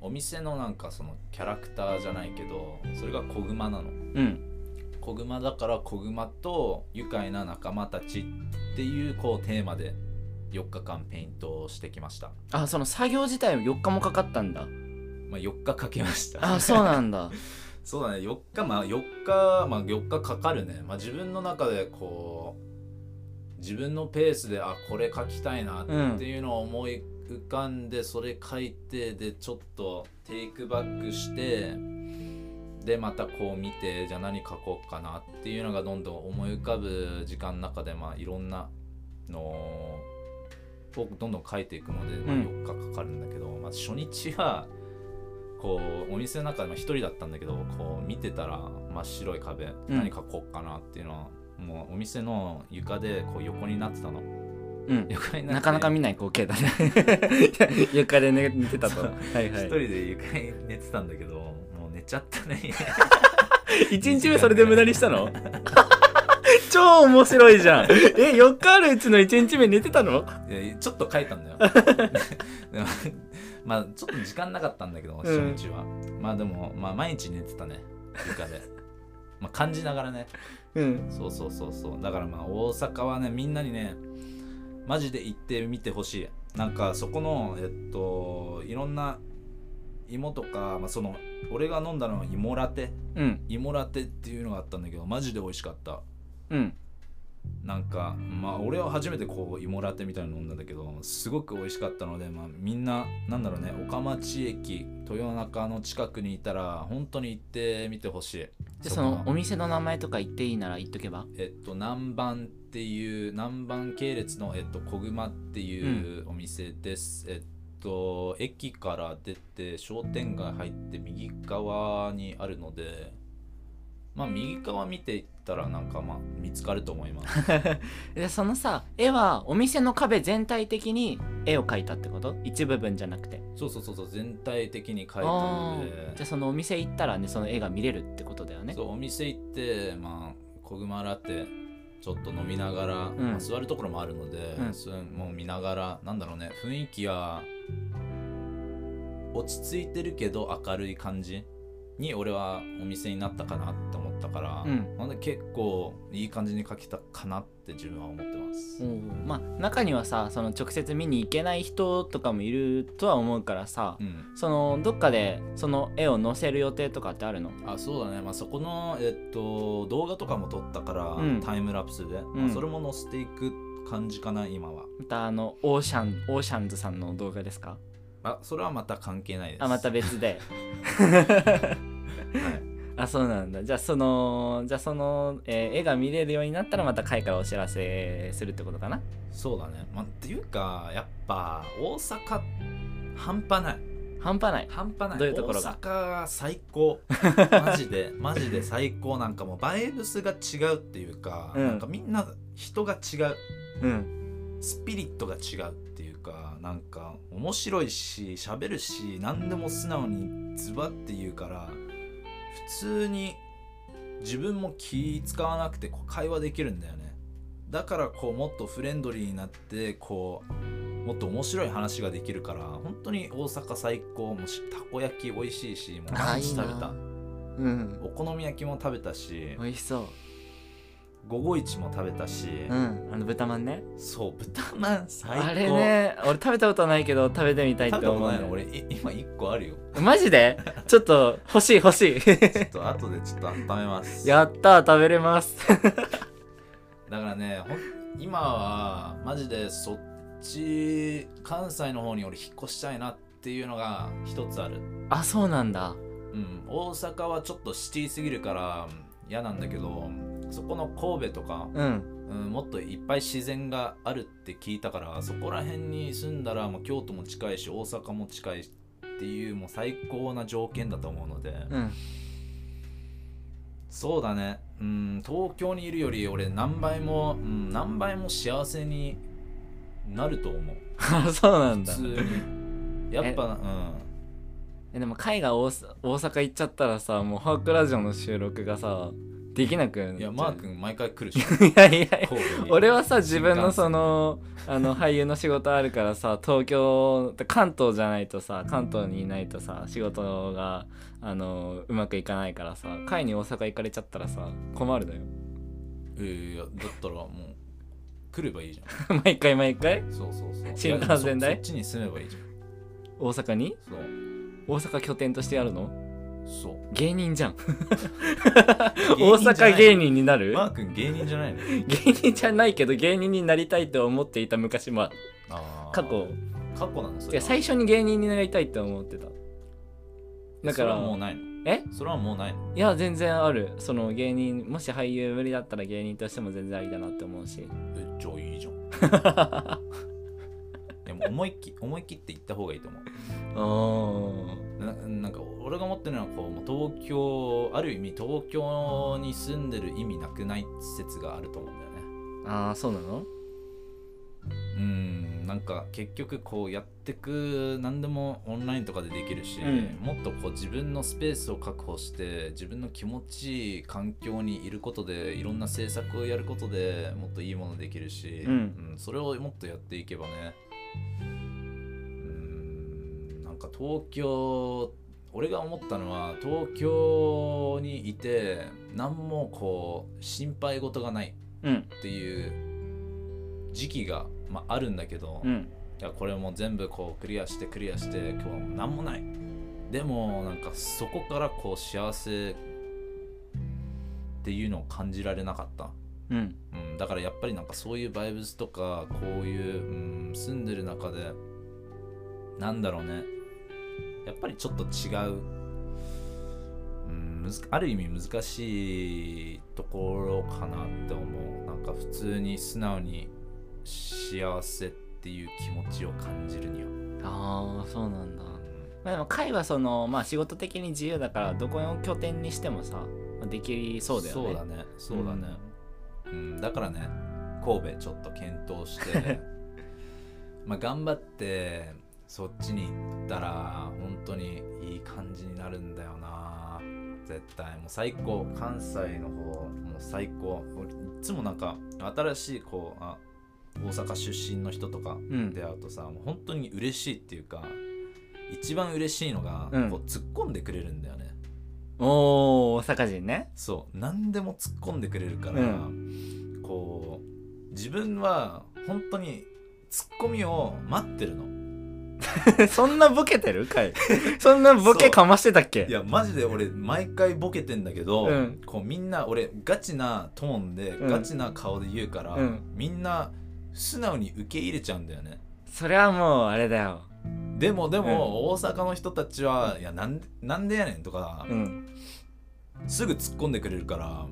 B: お店のなんかそのキャラクターじゃないけどそれが子グマなの。
A: うん
B: 子グマだから子グマと愉快な仲間たちっていうこうテーマで4日間ペイントをしてきました。
A: あその作業自体4日もかかったんだ。
B: まあ4日かけました。
A: あそうなんだ。
B: そうだね。4日まあ4日まあ4日かかるね。まあ自分の中でこう自分のペースであこれ書きたいなっていうのを思い浮かんで、それ書いてでちょっとテイクバックしてでまたこう見てじゃあ何書こうかなっていうのがどんどん思い浮かぶ時間の中でまあいろんなのをどんどん書いていくので、まあ、
A: うん。
B: 4日かかるんだけど、まあ、初日はこうお店の中でまあ一人だったんだけどこう見てたら真っ白い壁、
A: ん。
B: 何書こうかなっていうのはもうお店の床でこう横になってたの。
A: うん。
B: 床にな
A: なかなか見ない光景だね。床で寝寝てたと。
B: 一人で床に寝てたんだけど寝ちゃったね。
A: 1日目それで無駄にしたの？超面白いじゃん。え4日あるうちの1日目寝てたの？
B: ちょっと書いたんだよ。でもまあちょっと時間なかったんだけど初日は、まあでも、まあ、毎日寝てたね。床で。まあ感じながらね。
A: うん。
B: そうそうそうそう。だからまあ大阪はねみんなにねマジで行ってみてほしい。なんかそこのえっといろんな芋とか、まあ、その俺が飲んだのは芋ラテ。
A: うん。
B: 芋ラテっていうのがあったんだけどマジで美味しかった。
A: うん。
B: なんかまあ俺は初めてこう芋ラテみたいなの飲んだんだけどすごく美味しかったので、まあ、みんななんだろうね岡町駅豊中の近くにいたら本当に行ってみてほしい。
A: でそのお店の名前とか言っていいなら言っとけば？
B: えっと南蛮っていう南蛮系列のえっと小熊っていうお店です、えっと駅から出て商店街入って右側にあるのでまあ右側見ていったらなんかまあ見つかると思います。
A: でそのさ絵はお店の壁全体的に絵を描いたってこと？一部分じゃなくて。
B: そうそうそうそう全体的に描いた
A: あ
B: の
A: ー。じゃ
B: で
A: あそのお店行ったらねその絵が見れるってことだよね。
B: そうお店行ってまあ小熊ラテちょっと飲みながら、
A: ん。
B: まあ座るところもあるので、
A: うん。
B: も見ながらなんだろうね雰囲気は落ち着いてるけど明るい感じに俺はお店になったかなって思ったから、
A: うん。
B: なんで結構いい感じに描けたかなって自分は思ってます、
A: おーまあ中にはさその直接見に行けない人とかもいるとは思うからさ、
B: うん、
A: そのどっかでその絵を載せる予定とかってあるの？
B: あそうだね、まあ、そこの、えっと、動画とかも撮ったから、
A: うん。
B: タイムラプスで、まあそれも載せていく感じかな今は。
A: またあのオーシャンオーシャンズさんの動画ですか？
B: あそれはまた関係ないです。
A: あまた別で。
B: はい。
A: あそうなんだ。じゃあそのじゃあその、えー絵が見れるようになったらまた会からお知らせするってことかな？
B: そうだね、まあ、っていうかやっぱ大阪半端ない。
A: 半端ない？
B: 半端ない。
A: どういうところが？
B: 大阪最高。マジで マジで最高。なんかもうバイブスが違うっていうか、
A: うん。
B: なんかみんな人が違う
A: うん。
B: スピリットが違うっていうかなんか面白いし喋るし何でも素直にズバって言うから普通に自分も気使わなくてこう会話できるんだよね。だからこうもっとフレンドリーになってこうもっと面白い話ができるから本当に大阪最高もしたこ焼き美味しいしもう
A: あ
B: 毎日食べた。
A: うん。
B: お好み焼きも食べたし
A: 美味しそう
B: 午後市も食べたし、
A: うん。あの豚まんね。
B: そう豚まん最高。
A: あれね俺食べたことないけど食べてみたいっ
B: 食べたこと
A: て思うんだよ
B: ないの。俺い今1個あるよ。
A: マジで？ちょっと欲しい欲しい。
B: ちょっと後でちょっと温めます。
A: やったー食べれます。
B: だからねほん今はマジでそっち関西の方に俺引っ越したいなっていうのが一つある。
A: あそうなんだ。
B: うん。大阪はちょっとシティすぎるから嫌なんだけどそこの神戸とか、
A: うん。
B: うん、もっといっぱい自然があるって聞いたからそこら辺に住んだらもう京都も近いし大阪も近いっていうもう最高な条件だと思うので、
A: うん。
B: そうだね。うん東京にいるより俺何倍も、うん、何倍も幸せになると思う。
A: あ そうなんだ。
B: 普通に。やっぱうん。
A: えでも海が大阪大阪行っちゃったらさもうハークラジオの収録がさできなく
B: いやマー君毎回来るし
A: いやいや俺はさ自分のそのあの俳優の仕事あるからさ東京関東じゃないとさ関東にいないとさ仕事があのうまくいかないからさ会に大阪行かれちゃったらさ困るのよ。
B: いやいやだったらもう来ればいいじゃん。
A: 毎回毎回？
B: そうそうそう。
A: 新幹線
B: そっちに住めばいいじゃん。
A: 大阪に？
B: そう。
A: 大阪拠点としてやるの？
B: そう。
A: 芸人じゃん。大阪芸人になる？
B: マー君芸人じゃないの？
A: 芸人じゃないけど芸人になりたいと思っていた昔も過去。
B: 過去なのそ
A: いや最初に芸人になりたいって思ってた。だから
B: それはもうないの？
A: え？
B: それはもうないの？
A: いや全然ある。その芸人もし俳優無理だったら芸人としても全然ありだなって思うし。
B: えじゃあいいじゃん 思いっき思い切って行った方がいいと思う。
A: あ
B: ななんか俺が思ってるのはこう東京ある意味東京に住んでる意味なくない説があると思うんだよね。
A: あーそうなの？
B: うんなんか結局こうやってく何でもオンラインとかでできるし、
A: うん。
B: もっとこう自分のスペースを確保して自分の気持ちいい環境にいることでいろんな制作をやることでもっといいものできるし、
A: うん
B: それをもっとやっていけばねうんなんか東京俺が思ったのは東京にいて何もこう心配事がない
A: うん。
B: っていう時期が、まあ、あるんだけど、い
A: うん。
B: やこれも全部こうクリアしてクリアして今日は何もない。でもなんかそこからこう幸せっていうのを感じられなかった、
A: うん。
B: うん、だからやっぱりなんかそういうバイブスとかこういう、うん、住んでる中でなんだろうね。やっぱりちょっと違う、うん、ある意味難しいところかなって思う。なんか普通に素直に幸せっていう気持ちを感じるには、
A: ああそうなんだ。
B: うん。
A: まあでも会はそのまあ仕事的に自由だからどこを拠点にしてもさまあできそうだよね。
B: そうだね。そうだね、うんだからね神戸ちょっと検討して まあ頑張ってそっちに行ったら本当にいい感じになるんだよな絶対。もう最高関西の方もう最高。俺いつもなんか新しいこうあ大阪出身の人とか
A: うん。
B: 出会うとさ、もう本当に嬉しいっていうか一番嬉しいのが、
A: うん。
B: こう突っ込んでくれるんだよね
A: おお大阪人ね。
B: そう。何でも突っ込んでくれるから、
A: う
B: こう自分は本当にツッコミを待ってるの。
A: そんなボケてる会 そんなボケかましてたっけ？
B: いやマジで俺毎回ボケてんだけど、
A: うん。
B: こうみんな俺ガチなトーンで、
A: うん。
B: ガチな顔で言うから、
A: うん。
B: みんな素直に受け入れちゃうんだよね。
A: それはもうあれだよ
B: でもでも、大阪の人たちは「いやなんでなんでやねん」とか、
A: うん。
B: すぐ突っ込んでくれるから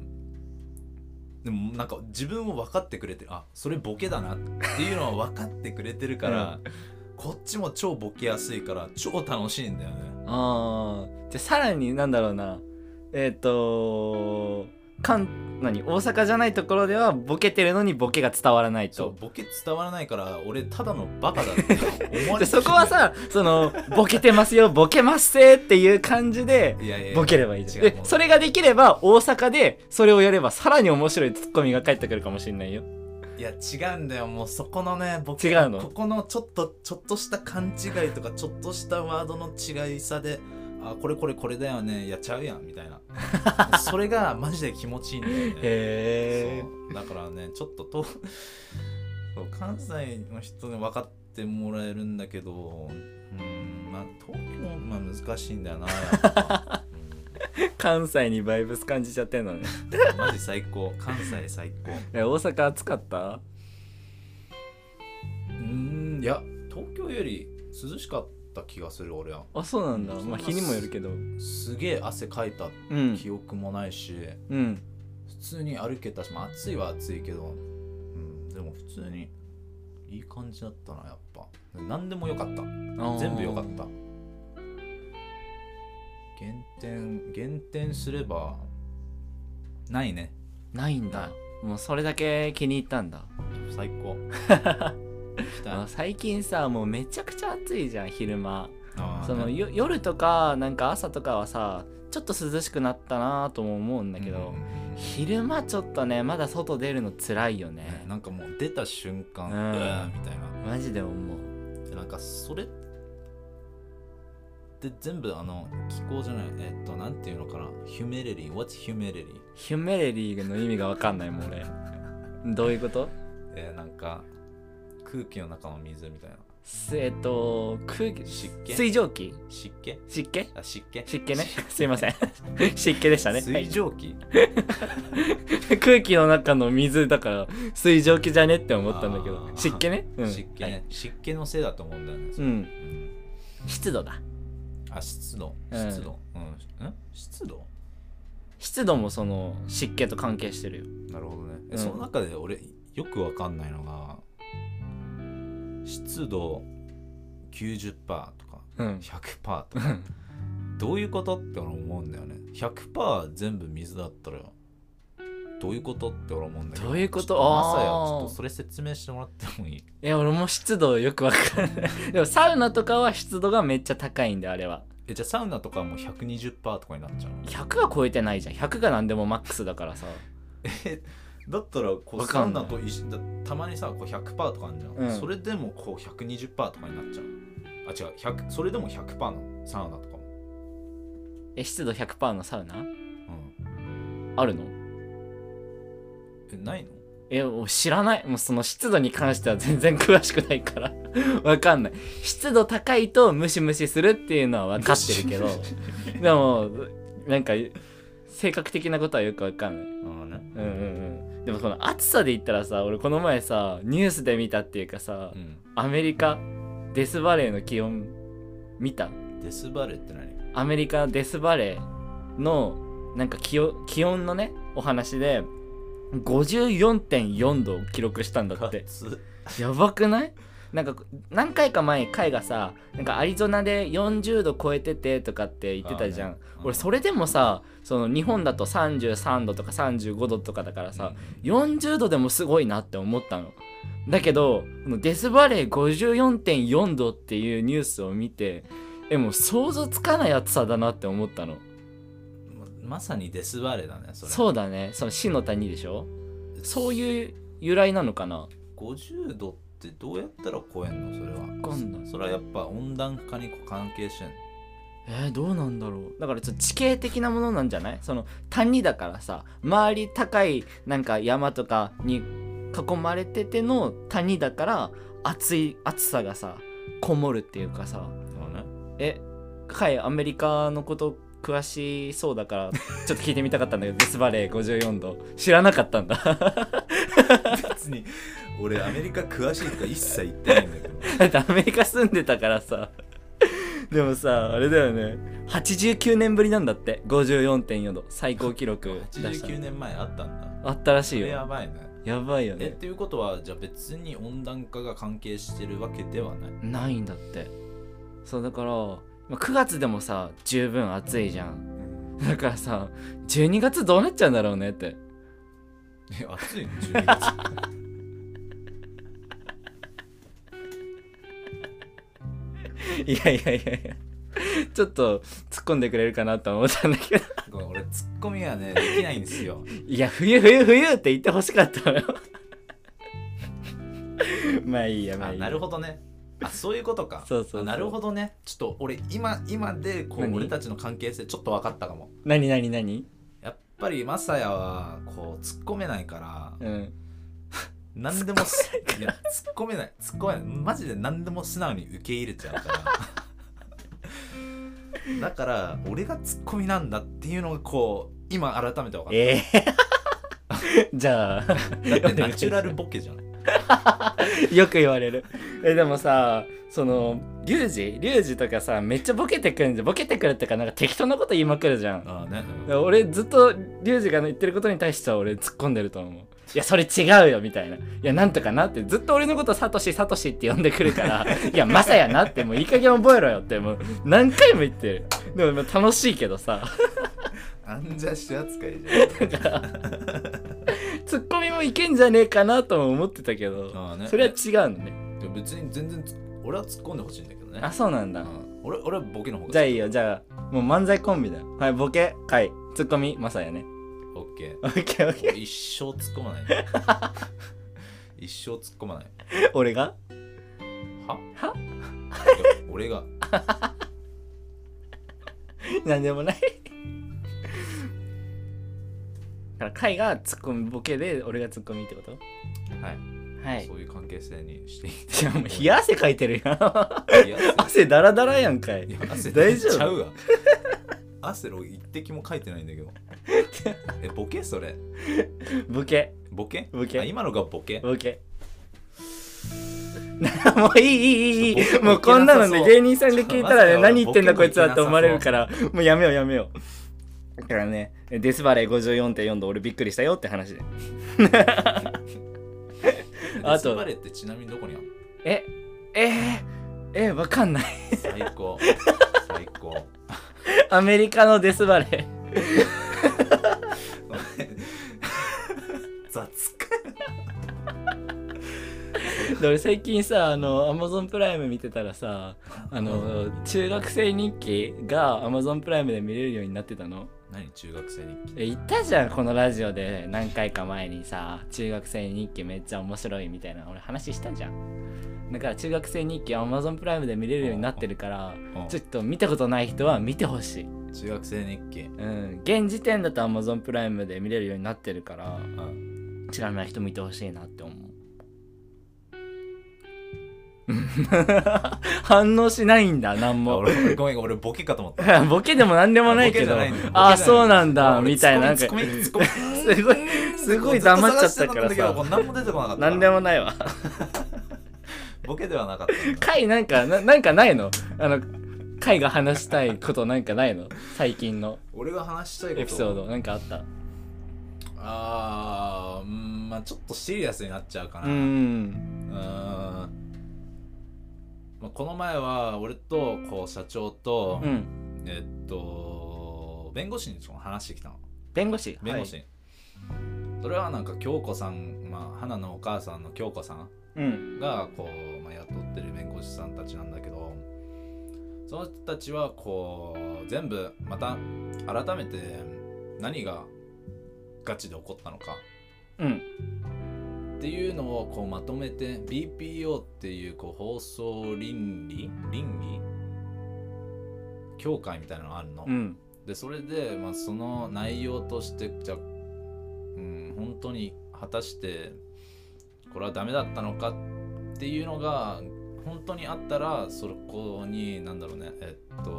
B: でもなんか自分を分かってくれてあそれボケだなっていうのは分かってくれてるから、こっちも超ボケやすいから超楽しいんだよね。
A: ああじゃあさらになんだろうな。えっ、と関何大阪じゃないところではボケてるのにボケが伝わらないと。
B: そうボケ伝わらないから俺ただのバカだって思われて
A: でそこはさそのボケてますよボケますせっていう感じで
B: いやいやいや
A: ボケればいいじゃん。
B: 違う
A: でそれができれば大阪でそれをやればさらに面白いツッコミが返ってくるかもしれないよ。
B: いや違うんだよ。もうそこのねボケ
A: 違うの？
B: ここのちょっとちょっとした勘違いとかちょっとしたワードの違いさであこれこれこれだよね。やっちゃうやんみたいな。それがマジで気持ちいいんだよね。
A: へ
B: そう。だからねちょっとと 関西の人に分かってもらえるんだけどうんまあ東京まあ難しいんだよな
A: 関西にバイブス感じちゃってんのね。
B: うんマジ最高。関西最高。
A: え大阪暑かった？
B: うんいや東京より涼しかった気がする俺は。
A: あそうなんだ。まあ日にもよるけど。
B: すげえ汗かいた
A: うん。
B: 記憶もないし、
A: うん。
B: 普通に歩けたし、まあ、暑いは暑いけど、うん、でも普通にいい感じだったなやっぱ。何でもよかった。全部よかった。減点減点すればないね。
A: ないんだ。もうそれだけ気に入ったんだ。
B: 最高
A: 最近さもうめちゃくちゃ暑いじゃん昼間。その夜とかなんか朝とかはさちょっと涼しくなったなとも思うんだけど、昼間ちょっとねまだ外出るの辛いよ
B: ね。
A: ね
B: なんかもう出た瞬間
A: う
B: うんんみたいな。
A: マジで思う。
B: でなんかそれって全部あの気候じゃないえっとなんていうのかな。humidity what's humidity
A: ヒュメレリーの意味が分かんないもん俺。どういうこと？
B: えーなんか空気の中の水みたいな。
A: すえっと空気
B: 湿気？
A: 水蒸気？
B: 湿気？
A: 湿気？
B: あ湿気？
A: 湿気ね。すいません。湿気でしたね、は
B: 水
A: い
B: 蒸気、
A: 空気の中の水だから水蒸気じゃねって思ったんだけど。湿気ね、うん、
B: 湿気ね、
A: はい。
B: 湿気のせいだと思うんだよね。
A: うん。
B: うん。
A: 湿度だ。
B: あ湿度？
A: うん。
B: 湿度？うん、ん？湿度？
A: 湿度もその湿気と関係してるよ。
B: なるほどね、その中で俺よくわかんないのが湿度90%とか
A: うん。
B: 100%とか。どういうことって俺思うんだよね。100%全部水だったらどういうことって俺思うんだけど。
A: どういうこと？あー。
B: ちょっとそれ説明してもらってもいい？
A: いや俺も湿度よくわかんない。でもサウナとかは湿度がめっちゃ高いんであれは。
B: えじゃあサウナとかも120%とかになっちゃう
A: 100は超えてないじゃん。100が何でもマックスだからさ。
B: えだったらこうサウ
A: わかんない
B: ナと一緒だたまにさこう100%とかあるじゃん、
A: うん。
B: それでもこう120%とかになっちゃう。あ違う。100それでも100%なのサウナとかも。
A: え湿度100%のサウナ？
B: うん。
A: あるの？
B: えないの？
A: えもう知らない。もうその湿度に関しては全然詳しくないから。わかんない。湿度高いとムシムシするっていうのは分かってるけど。でもなんか性格的なことはよくわかんない。
B: ああね。
A: うんうんうんでもこの暑さで言ったらさ俺この前さニュースで見たっていうかさ
B: うん。
A: アメリカデスバレーの気温見た？
B: デスバレーって何？
A: アメリカデスバレーのなんか気温気温のねお話で54.4度を記録したんだって。
B: つ。
A: やばくない？なんか何回か前回がさなんかアリゾナで40度超えててとかって言ってたじゃん、
B: ね。うん。
A: 俺それでもさその日本だと33度とか35度とかだからさ、40度でもすごいなって思ったの。だけどデスバレー54.4度っていうニュースを見てえもう想像つかない暑さだなって思ったの。
B: ままさにデスバレーだねそれ。
A: そうだね。その死の谷でしょ？そういう由来なのかな
B: ？50度ってどうやったら超えんの？それは。
A: わかんない。
B: それはやっぱ温暖化に関係してんの？
A: えー、どうなんだろう。だからちょっと地形的なものなんじゃない？その谷だからさ周り高いなんか山とかに囲まれてての谷だから暑い暑さがさこもるっていうかさ。
B: そうね。
A: えカイアメリカのこと詳しそうだからちょっと聞いてみたかったんだけどデスバレー54度知らなかったんだ。
B: 別に俺アメリカ詳しいとか一切言ってないんだけど。
A: だってアメリカ住んでたからさ。でもさあれだよね。89年ぶりなんだって。54.4度。最高記録出した
B: 89年前あったんだ。
A: あったらしいよ。
B: やばいね。
A: やばいよね。
B: えっていうことはじゃあ別に温暖化が関係してるわけではない？
A: ないんだって。そうだからまあ9月でもさ十分暑いじゃん。だからさ12月どうなっちゃうんだろうねって。
B: え暑いの？12月
A: いやいやいやいや。ちょっと突っ込んでくれるかなと思ったんだけど。
B: ごめん俺ツッコミはねできないんですよ。
A: いや冬冬冬って言ってほしかったのよ。まあいいやまあいい
B: なるほどね。あそういうことか。
A: そうそうそう。
B: あなるほどね。ちょっと俺今今でこう
A: 何？
B: 俺たちの関係性ちょっと分かったかも。
A: 何何何？
B: やっぱりマサヤはこう突っ込めないから
A: うん
B: 何でもす いや突っ込めない。突っ込めない。マジで何でも素直に受け入れちゃうから。だから俺がツッコミなんだっていうのがこう今改めて分かった、
A: ええ。じゃあ
B: だってナチュラルボケじゃん。
A: よく言われる。えでもさそのリュウジ？リュウジとかさめっちゃボケてくるんじゃん。ボケてくるってかなんか適当なこと言いまくるじゃん。
B: ああね、
A: 俺ずっとリュウジが言ってることに対しては俺突っ込んでると思ういやそれ違うよみたいな。いやなんとかなって。ずっと俺のことサトシサトシって呼んでくるから いやマサやなってもういい加減覚えろよってもう。何回も言ってる。でもまあ楽しいけどさ。
B: アンジャッシュ扱いじゃん。
A: ツッコミもいけんじゃねえかなとも思ってたけど、
B: ね。
A: それは違うのね
B: 別に全然つ俺は突っ込んでほしいんだけどね。
A: あそうなんだ、
B: うん。俺俺はボケの方が
A: じゃあいいよじゃあもう漫才コンビだよ。はいボケ。はいツッコミマサヤね
B: オッケ
A: オッケーオッケ
B: ー。一生突っ込まない。一生突っ込まない。
A: ー俺が？
B: は？
A: は？
B: 俺が。
A: なんでもない。だからカイがツッコミボケで俺がツッコミってこと？
B: はい、
A: はい。
B: そういう関係性にしてい
A: い。やもう冷や汗かいてるやん汗ダラダラやんかい。
B: いや汗
A: 大丈夫？
B: ちゃうわ。汗の一滴も書いてないんだけどえボケ？それ。
A: ボケ。
B: ボケ？
A: ボケ。
B: 今のがボケ？
A: ボケ。もういいいいいいもうこんなのね芸人さんで聞いたらね何言ってんだこいつはって思われるから。もうやめようやめよう。だからねデスバレー54.4度俺びっくりしたよって話で。あと
B: デスバレーってちなみにどこにあるの？
A: ええー、えわ、かんない。
B: 最高。最高。
A: アメリカのデスバレー。で俺最近さあのアマゾンプライム見てたらさあの中学生日記がアマゾンプライムで見れるようになってたの？
B: 何？中学生日記？
A: え言ったじゃんこのラジオで。何回か前にさ中学生日記めっちゃ面白いみたいな。俺話したじゃん。だから中学生日記アマゾンプライムで見れるようになってるから
B: うん。
A: ちょっと見たことない人は見てほしい。
B: 中学生日記。
A: うん。現時点だとアマゾンプライムで見れるようになってるから
B: うん。
A: 知らない人見てほしいなって思う 反応しないんだ何
B: あ
A: も。
B: 俺俺ごめん俺ボケかと思った。
A: ボケでも何でもないけど。あそうなんだ
B: 俺
A: みたいな。なんか すごいすごい黙っちゃったからさ。
B: れ何も出てこなかった
A: 何でもないわ。
B: ボケではなかった。
A: 回なんかななんかないの？あの回が話したいことなんかないの？最近の。
B: 俺が話したい
A: エピソードなんかあった？
B: あーうんまあちょっとシリアスになっちゃうかな。
A: うー
B: うん
A: ん
B: まあ、この前は俺とこう社長と、
A: うん。
B: えっと弁護士にその話してきたの。
A: 弁護士？
B: 弁護士。に、それはなんか京子さん、まあ、花のお母さんの京子さん。がこう、まあ、雇ってる弁護士さんたちなんだけどその人たちはこう全部また改めて何がガチで起こったのか。
A: うん
B: っていうのをこうまとめて BPO っていうこう放送倫理倫理？協会みたいなのがあるの、
A: うん。
B: でそれで、まあ、その内容としてじゃあうん本当に果たしてこれはダメだったのかっていうのが本当にあったらそこになんだろうねえっと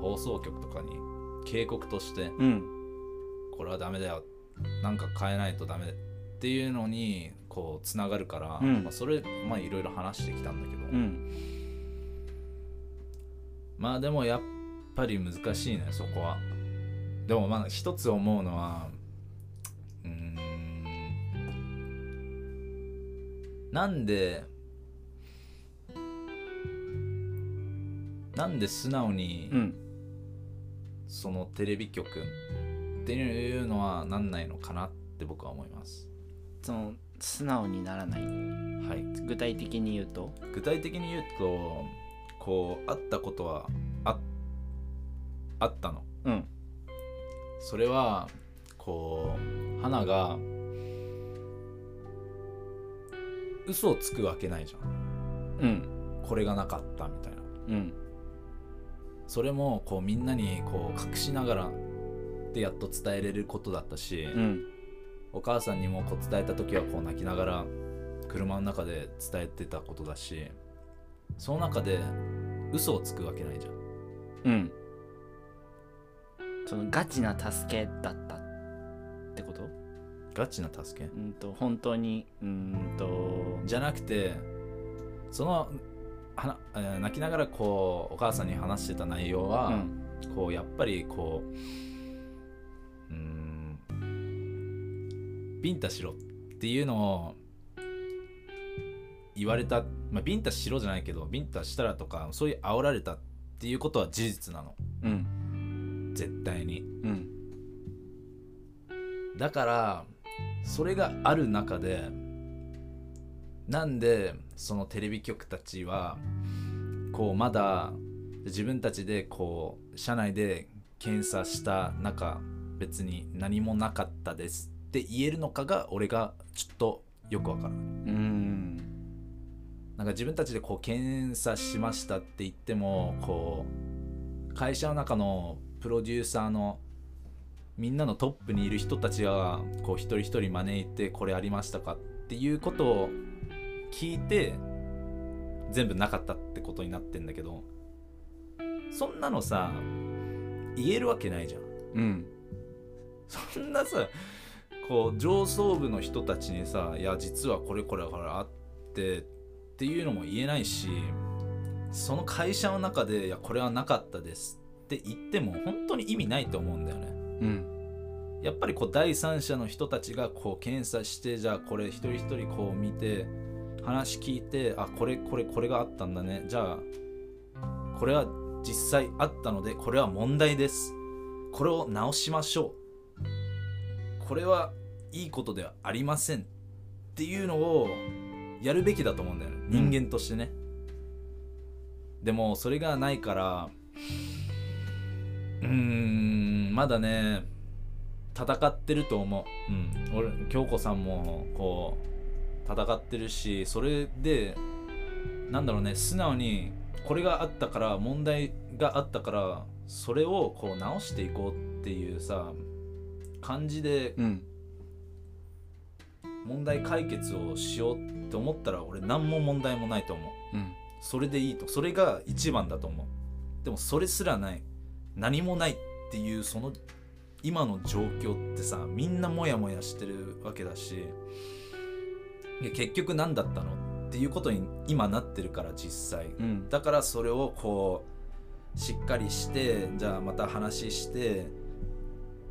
B: 放送局とかに警告として
A: うん。
B: これはダメだよ。なんか変えないとダメっていうのにこうつながるから、
A: うん。
B: まあ、それまあいろいろ話してきたんだけど、
A: うん。
B: まあでもやっぱり難しいねそこは。でもまあ一つ思うのはうーん。なんでなんで素直に
A: うん。
B: そのテレビ局っていうのはなんないのかなって僕は思います
A: その素直にならない。
B: はい。
A: 具体的に言うと？
B: 具体的に言うとこうあったことはああったの？
A: うん。
B: それはこう花が嘘をつくわけないじゃん。
A: うん。
B: これがなかったみたいな。
A: うん。
B: それもこうみんなにこう隠しながらでやっと伝えれることだったし、
A: うん
B: お母さんにもこう伝えた時はこう泣きながら車の中で伝えてたことだしその中で嘘をつくわけないじゃん。
A: うん。そのガチな助けだったってこと？
B: ガチな助け？
A: うんと本当にうーんと。
B: じゃなくてそのはな、えー泣きながらこうお母さんに話してた内容は、
A: うん。
B: こうやっぱりこうビンタしろっていうのを言われた、まあ、ビンタしろじゃないけどビンタしたらとかそういう煽られたっていうことは事実なの。
A: うん。
B: 絶対に。
A: うん。
B: だからそれがある中でなんでそのテレビ局たちはこうまだ自分たちでこう社内で検査した中別に何もなかったですって言えるのかが俺がちょっとよくわからない。
A: うん。
B: なんか自分たちでこう検査しましたって言ってもこう会社の中のプロデューサーのみんなのトップにいる人たちがこう一人一人招いてこれありましたかっていうことを聞いて全部なかったってことになってんだけどそんなのさ言えるわけないじゃん。
A: うん。
B: そんなさこう上層部の人たちにさ「いや実はこれこれこれあって」っていうのも言えないしその会社の中で「いやこれはなかったです」って言っても本当に意味ないと思うんだよね。
A: うん。
B: やっぱりこう第三者の人たちがこう検査してじゃあこれ一人一人こう見て話聞いてあこれこれこれがあったんだね。じゃあこれは実際あったのでこれは問題です。これを直しましょうこれはいいことではありませんっていうのをやるべきだと思うんだよね。人間としてね、でもそれがないからうーんまだね戦ってると思う、うん、俺京子さんもこう戦ってるしそれでなんだろうね素直にこれがあったから問題があったからそれをこう直していこうっていうさ感じで
A: うん。
B: 問題解決をしようって思ったら俺何も問題もないと思う。
A: うん。
B: それでいいと。それが一番だと思う。でもそれすらない。何もないっていうその今の状況ってさみんなモヤモヤしてるわけだしいや結局何だったのっていうことに今なってるから実際。
A: うん。
B: だからそれをこうしっかりしてじゃあまた話して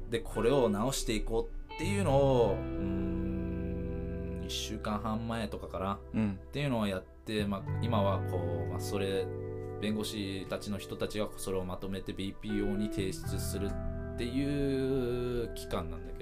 B: でこれを直していこうっていうのをうーん1週間半前とかかな
A: うん。
B: っていうのをやって、まあ、今はこう、まあ、それ弁護士たちの人たちがそれをまとめて BPO に提出するっていう期間なんだ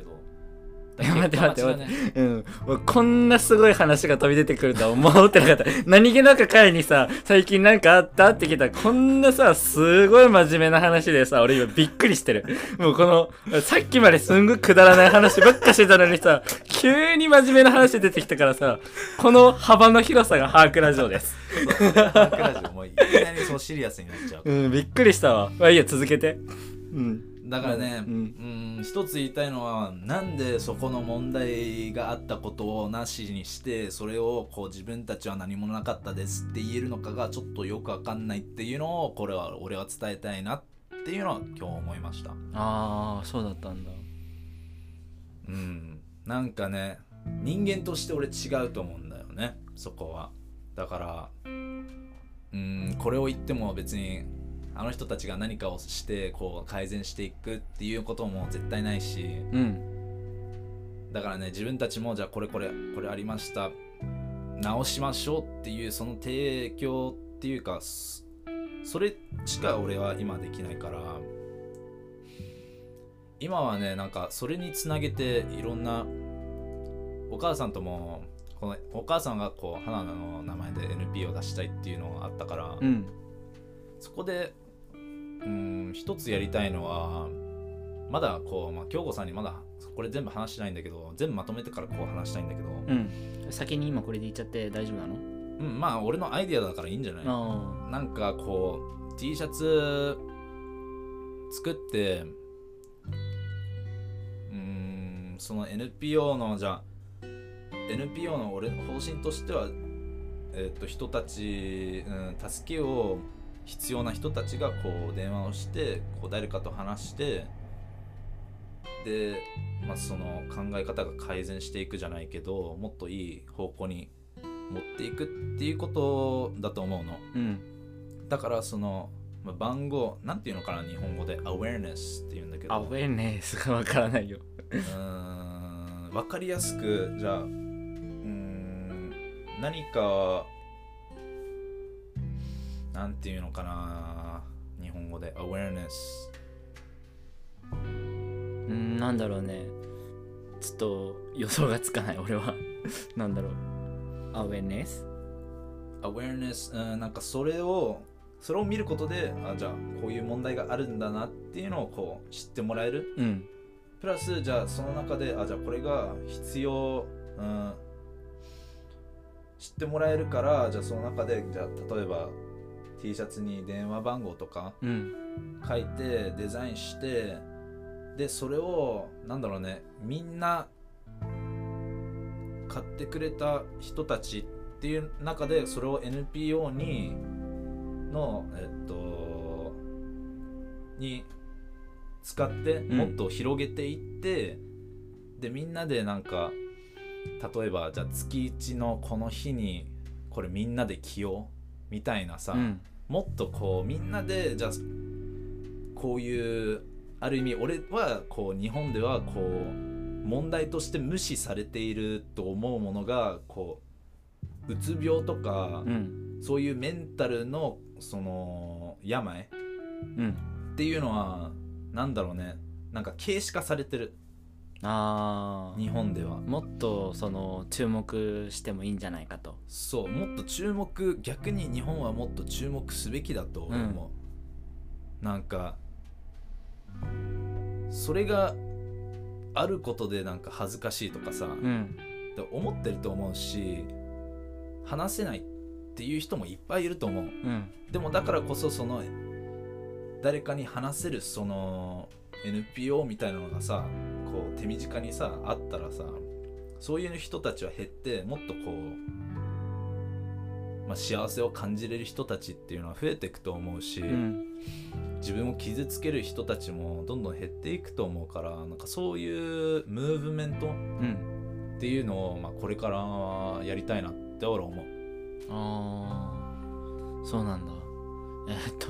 A: 待って待って
B: 待ちだね。
A: うん、こんなすごい話が飛び出てくるとは思ってなかった。何気なく彼にさ最近なんかあったって聞いたらこんなさすごい真面目な話でさ俺今びっくりしてる。もうこのさっきまですんごいくだらない話ばっかしてたのにさ急に真面目な話出てきたからさこの幅の広さがハークラジオです。
B: ハークラジオもういきなりそうシリアスになっちゃう。
A: うんびっくりしたわ。まあいいや続けて。うん
B: だからね、
A: う
B: うんん、一つ言いたいのはなんでそこの問題があったことをなしにしてそれをこう自分たちは何もなかったですって言えるのかがちょっとよくわかんないっていうのをこれは俺は伝えたいなっていうのは今日思いました。
A: ああそうだったんだ。
B: うん。なんかね人間として俺違うと思うんだよねそこは。だからうんこれを言っても別にあの人たちが何かをしてこう改善していくっていうことも絶対ないし
A: うん。
B: だからね自分たちもじゃあこれこれこれありました。直しましょうっていうその提供っていうかそそれしか俺は今できないから今はねなんかそれにつなげていろんなお母さんともこのお母さんがこう花の名前で NP を出したいっていうのがあったから、
A: うん。
B: そこでうん一つやりたいのはまだこう、まあ、京子さんにまだこれ全部話してないんだけど全部まとめてからこう話したいんだけど、
A: うん。先に今これで言っちゃって大丈夫なの？
B: うん、まあ俺のアイデアだからいいんじゃない？
A: あ
B: なんかこう T シャツ作ってうーんその NPO のじゃあ NPO の俺の方針としてはえっと人たち、うん、助けを必要な人たちがこう電話をしてこう誰かと話してで、まあ、その考え方が改善していくじゃないけどもっといい方向に持っていくっていうことだと思うの。
A: うん。
B: だからその、まあ、番号なんていうのかな日本語で？awareness っていうんだけど。
A: アウェーネスがわからないよ。
B: うーん分かりやすくじゃあうーん何かなんていうのかな日本語で。awareness
A: うんなんだろうね。ちょっと予想がつかない俺は。なんだろう。アウェネス
B: awareness、うん、なんかそれをそれを見ることであじゃあこういう問題があるんだなっていうのをこう知ってもらえる？
A: うん。
B: プラスじゃあその中であじゃあこれが必要、うん、知ってもらえるからじゃあその中でじゃあ例えば T シャツに電話番号とか
A: うん。
B: 書いてデザインしてでそれをなんだろうねみんな買ってくれた人たちっていう中でそれを NPO にのえっとに使って
A: うん。
B: もっと広げていって、でみんなでなんか例えばじゃあ月一のこの日にこれみんなで着ようみたいなさ、
A: うん
B: もっとこうみんなでじゃあこういうある意味俺はこう日本ではこう問題として無視されていると思うものがこううつ病とか、
A: うん。
B: そういうメンタルのその病っ
A: うん。
B: ていうのはなんだろうね。なんか軽視化されてる
A: あ
B: 日本では。
A: あもっとその注目してもいいんじゃないかと。
B: そうもっと注目逆に日本はもっと注目すべきだと俺思う、なんかそれがあることでなんか恥ずかしいとかさ、
A: うん。
B: って思ってると思うし話せないっていう人もいっぱいいると思う。
A: うん。
B: でもだからこそその誰かに話せるその NPO みたいなのがさこう手短にさあったらさそういう人たちは減ってもっとこう、まあ、幸せを感じれる人たちっていうのは増えていくと思うし、
A: うん。
B: 自分を傷つける人たちもどんどん減っていくと思うからなんかそういうムーブメント
A: うん。
B: っていうのを、まあ、これからやりたいなって俺は思う。
A: ああそうなんだ。えーっと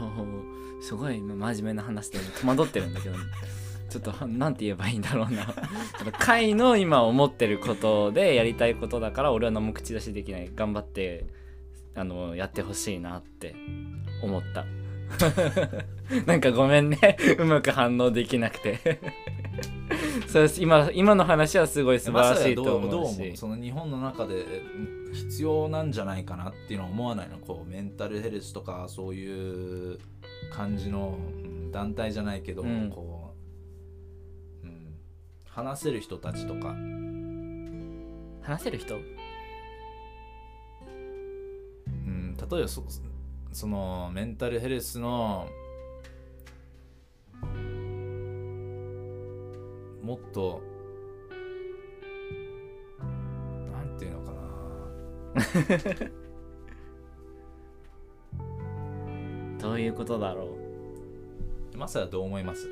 A: すごい真面目な話で戸惑ってるんだけどちょっと何て言えばいいんだろうな。会の今思ってることでやりたいことだから俺は何も口出しできない。頑張ってあのやってほしいなって思った。なんかごめんね。うまく反応できなくて。そうです。今今の話はすごい素晴らしいと
B: どうどう
A: 思うし
B: 思う？その日本の中でうん必要なんじゃないかなっていうのは思わないの。こうメンタルヘルスとかそういう感じのうん団体じゃないけど、
A: うん。
B: こう、うん、話せる人たちとか。
A: 話せる人？
B: うん、例えばそそのメンタルヘルスのもっとなんていうのかな。
A: どういうことだろう？
B: マサはどう思います？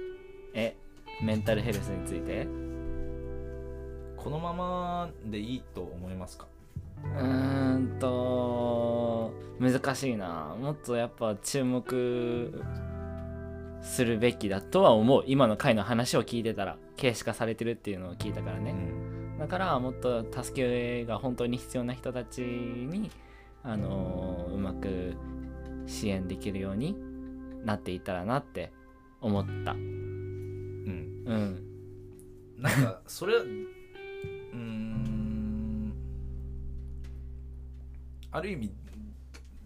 A: えメンタルヘルスについて？
B: このままでいいと思いますか？
A: うーんと難しいな。もっとやっぱ注目するべきだとは思う。今の回の話を聞いてたら軽視化されてるっていうのを聞いたから
B: う
A: ね、
B: ん
A: だからもっと助けが本当に必要な人たちにあのーうまく支援できるようになっていったらなって思った。
B: うん。
A: うん。
B: なんかそれは うーん。ある意味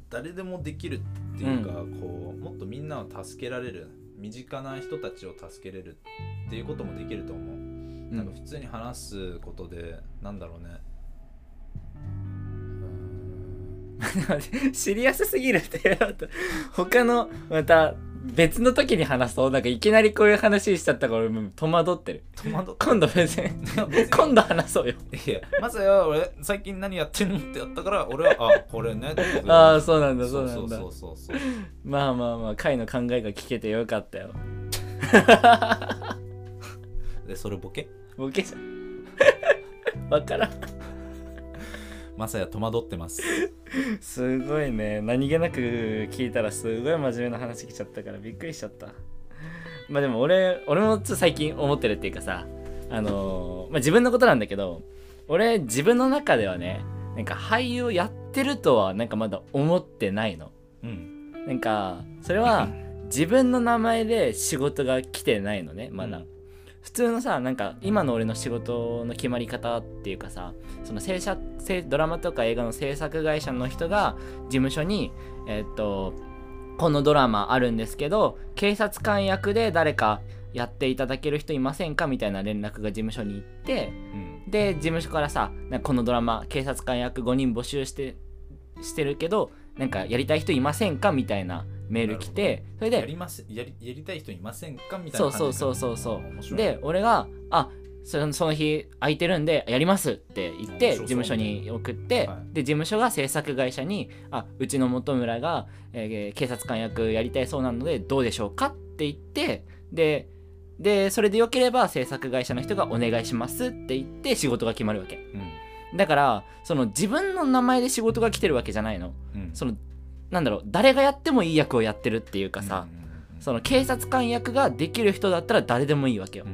B: 誰でもできるっていうか、こうもっとみんなを助けられる身近な人たちを助けれるっていうこともできると思う、なんか普通に話すことでなんだろうね。うーん
A: シリアスすぎるって他のまた別の時に話そうなんかいきなりこういう話しちゃったから俺もう戸惑ってる。
B: 戸惑っ
A: 今度別に 今度話そうよ。
B: いやまずは俺最近何やってんのってやったから俺はあこれね
A: ああそうなんだそうなんだ。
B: そうそうそうそう。
A: まあまあまあ回の考えが聞けてよかったよ。
B: でそれボケ？
A: ボケじゃん。わからん
B: まさや戸惑ってます。
A: すごいね。何気なく聞いたらすごい真面目な話来ちゃったからびっくりしちゃった。まあでも俺俺も最近思ってるっていうかさあのーまあ自分のことなんだけど俺自分の中ではねなんか俳優をやってるとはなんかまだ思ってないの。
B: うん。
A: なんかそれは 自分の名前で仕事が来てないのねまだ、普通のさなんか今の俺の仕事の決まり方っていうかさその制作制ドラマとか映画の制作会社の人が事務所にえーっとこのドラマあるんですけど警察官役で誰かやっていただける人いませんかみたいな連絡が事務所に行って
B: うん。
A: で事務所からさなんかこのドラマ警察官役5人募集してしてるけどなんかやりたい人いませんかみたいなメール来てそれで
B: やりますやりやりたい人いませんか？みたいな感じ
A: そうそうそうそうで俺が「あそのその日空いてるんでやります」って言って事務所に送って、
B: はい。
A: で事務所が制作会社に「あうちの本村が、えー警察官役やりたいそうなのでどうでしょうか?」って言ってででそれでよければ制作会社の人が「お願いします」って言って仕事が決まるわけ。
B: うん。
A: だからその自分の名前で仕事が来てるわけじゃないの。
B: うん。
A: そのなんだろう誰がやってもいい役をやってるっていうかさ、その警察官役ができる人だったら誰でもいいわけよ。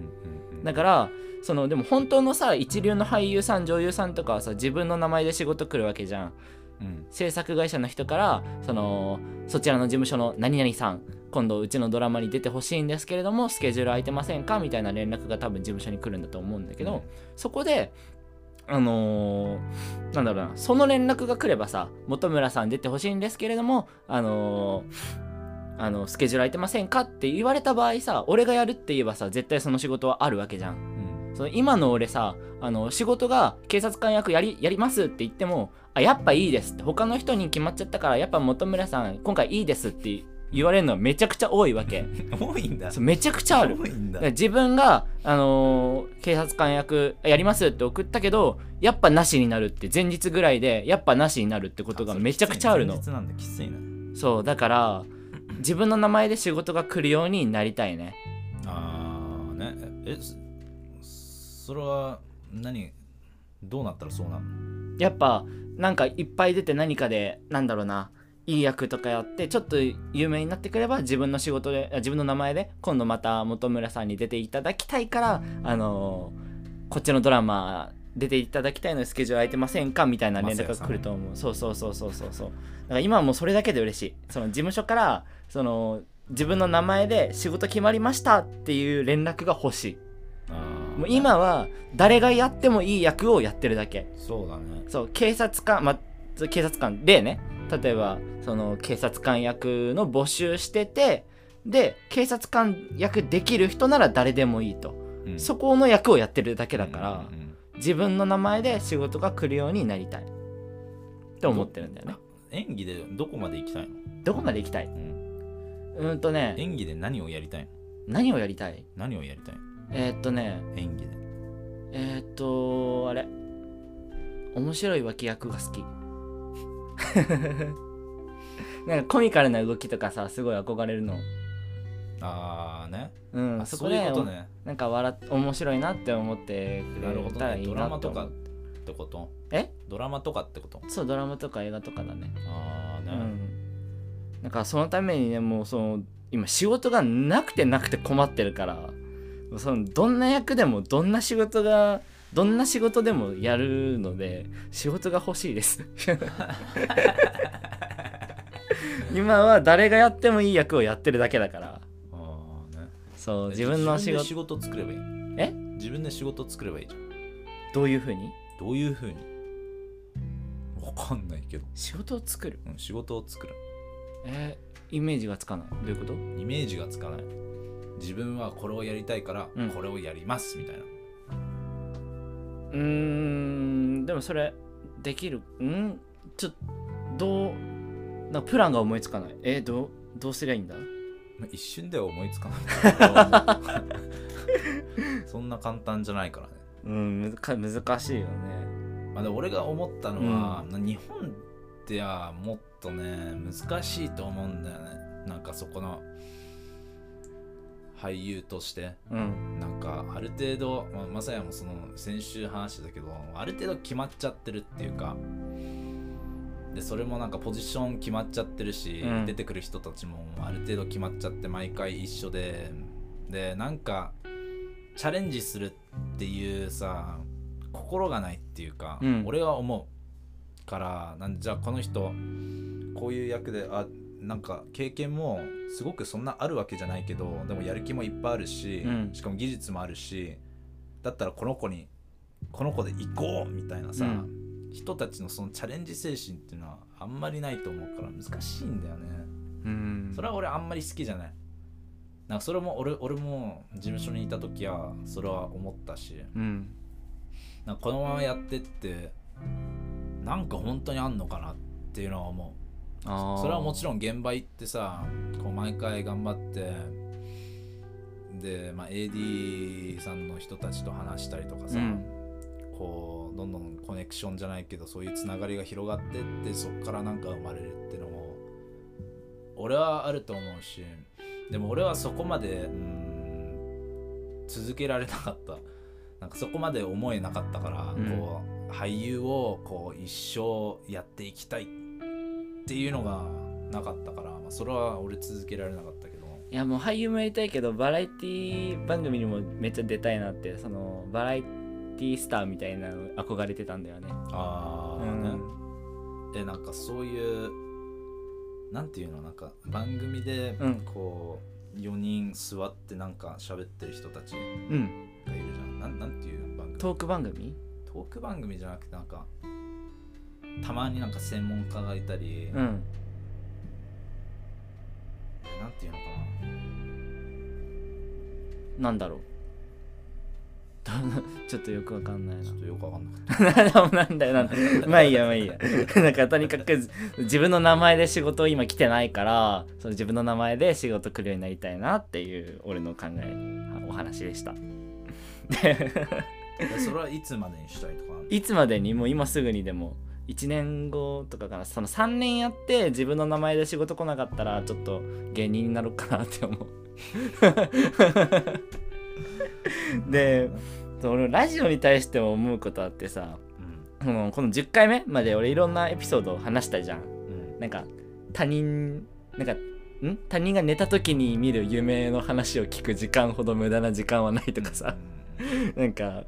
A: だからそのでも本当のさ一流の俳優さん女優さんとかはさ自分の名前で仕事来るわけじゃん。
B: うん。
A: 制作会社の人からそのそちらの事務所の何々さん今度うちのドラマに出てほしいんですけれどもスケジュール空いてませんかみたいな連絡が多分事務所に来るんだと思うんだけど、
B: うん。
A: そこであのーなんだろうなその連絡が来ればさ本村さん出てほしいんですけれどもあのーあのスケジュール空いてませんかって言われた場合さ俺がやるって言えばさ絶対その仕事はあるわけじゃん。
B: うん。
A: その今の俺さあの仕事が警察官役やりやりますって言ってもあやっぱいいですって。他の人に決まっちゃったからやっぱ本村さん今回いいですって言われるのはめちゃくちゃ多いわけ。
B: 多いんだ。
A: そうめちゃくちゃある。
B: 多いんだ。
A: 自分が、あのー警察官役やりますって送ったけどやっぱなしになるって前日ぐらいでやっぱなしになるってことがめちゃくちゃあるの。
B: 前日なんだ。きついね
A: そうだから自分の名前で仕事が来るようになりたいね。
B: ああね。えそそれは何どうなったらそうなの？
A: やっぱなんかいっぱい出て何かでなんだろうないい役とかやってちょっと有名になってくれば自分の仕事であ自分の名前で今度また本村さんに出ていただきたいからあのーこっちのドラマ出ていただきたいのでスケジュール空いてませんかみたいな連絡が来ると思う。そうそうそうそうそう。そうだから今はもうそれだけで嬉しい。その事務所からその自分の名前で仕事決まりましたっていう連絡が欲しい。もう今は誰がやってもいい役をやってるだけ。
B: そうだね。
A: そう警察官まあ警察官でね例えばその警察官役の募集しててで警察官役できる人なら誰でもいいと、
B: うん。
A: そこの役をやってるだけだから、
B: うんうん
A: 自分の名前で仕事が来るようになりたい。って思ってるんだよね。
B: 演技でどこまで行きたいの、
A: どこまで行きたい？
B: うん、
A: うーんとね
B: 演技で何をやりたいの？
A: 何をやりたい？
B: 何をやりたいの？
A: えー、っとね
B: 演技で。
A: えー、っとあれ。面白い脇役が好き なんかコミカルな動きとかさすごい憧れるの。
B: ああね。
A: うん
B: あそういう
A: そこで
B: ことね。
A: なんか笑っ面白いなって思ってくれたらいい
B: ねドラマとかってこと？
A: え？
B: ドラマとかってこと？
A: そうドラマとか映画とかだね。
B: ああね、
A: うん。なんかそのためにねもうその今仕事がなくてなくて困ってるからそのどんな役でもどんな仕事がどんな仕事でもやるので仕事が欲しいです。今は誰がやってもいい役をやってるだけだから。
B: ああね。
A: そう自分の仕事。
B: 仕事作ればいい
A: え？
B: 自分で仕事作ればいいじゃん。
A: どういう風に？
B: どういうふうに？わかんないけど、
A: 仕事を作る？
B: うん、仕事を作る。
A: えーイメージがつかない。どういうこと？
B: イメージがつかない。自分はこれをやりたいから
A: うん。
B: これをやりますみたいな、
A: うーんでもそれできる？ん？ちょどうなプランが思いつかない。えーどうどうすりゃいいんだ？
B: まあ一瞬では思いつかない。そんな簡単じゃないからね。
A: うん難しいよね。
B: まあ、でも俺が思ったのは、日本ってはもっとね難しいと思うんだよね。なんかそこの俳優として
A: うん。
B: なんかある程度、まあ、まさやもその先週話してたけどある程度決まっちゃってるっていうかでそれもなんかポジション決まっちゃってるし、
A: うん。
B: 出てくる人たちもある程度決まっちゃって毎回一緒ででなんかチャレンジするっていうさ心がないっていうか、
A: うん。
B: 俺は思うからなんでじゃあこの人こういう役であなんか経験もすごくそんなあるわけじゃないけどでもやる気もいっぱいあるし、
A: うん。
B: しかも技術もあるしだったらこの子にこの子で行こうみたいなさ、
A: うん。
B: 人たちのそのチャレンジ精神っていうのはあんまりないと思うから難しいんだよね。
A: うん。
B: それは俺あんまり好きじゃない。なんかそれも俺俺も事務所にいた時はそれは思ったし
A: うん。
B: なんかこのままやってってなんか本当にあんのかなっていうのは思それはもちろん現場行ってさこう毎回頑張ってで、まあ、AD さんの人たちと話したりとかさ、
A: うん。
B: こうどんどんコネクションじゃないけどそういうつながりが広がってってそこからなんか生まれるっていうのも俺はあると思うしでも俺はそこまでうん続けられなかった。なんかそこまで思えなかったから、
A: うん。
B: こう俳優をこう一生やっていきたいっていうのがなかったから、まあ、それは俺続けられなかったけど。
A: いやもう俳優もやりたいけどバラエティ番組にもめっちゃ出たいなってそのバラエティスターみたいなの憧れてたんだよね。
B: ああ、
A: うん。
B: ね。えなんかそういうなんていうの？なんか番組で
A: うん。
B: こう4人座ってなんか喋ってる人たち
A: うん。
B: がいるじゃん。なんなんていう番組？
A: トーク番組？
B: トーク番組じゃなくてなんかたまになんか専門家がいたり、なん。
A: うん
B: ていうのか
A: な。んだろう。ちょっとよくわかんない
B: な。ちょっとよくわかんなかっ
A: な なんだよなんだよ。まあいいやまあいいや。なんかとにかく自分の名前で仕事今来てないからその自分の名前で仕事来るようになりたいなっていう俺の考えお話でした。
B: それはいつまでにしたいとか
A: いつまでに？もう今すぐにでも1年後とかかなその3年やって自分の名前で仕事来なかったらちょっと芸人になろうかなって思う。でそのラジオに対しても思うことあってさ
B: うん。
A: このこの10回目まで俺いろんなエピソードを話したじゃん。
B: うん。
A: なんか他人なんかん？他人が寝た時に見る夢の話を聞く時間ほど無駄な時間はないとかさ、なんか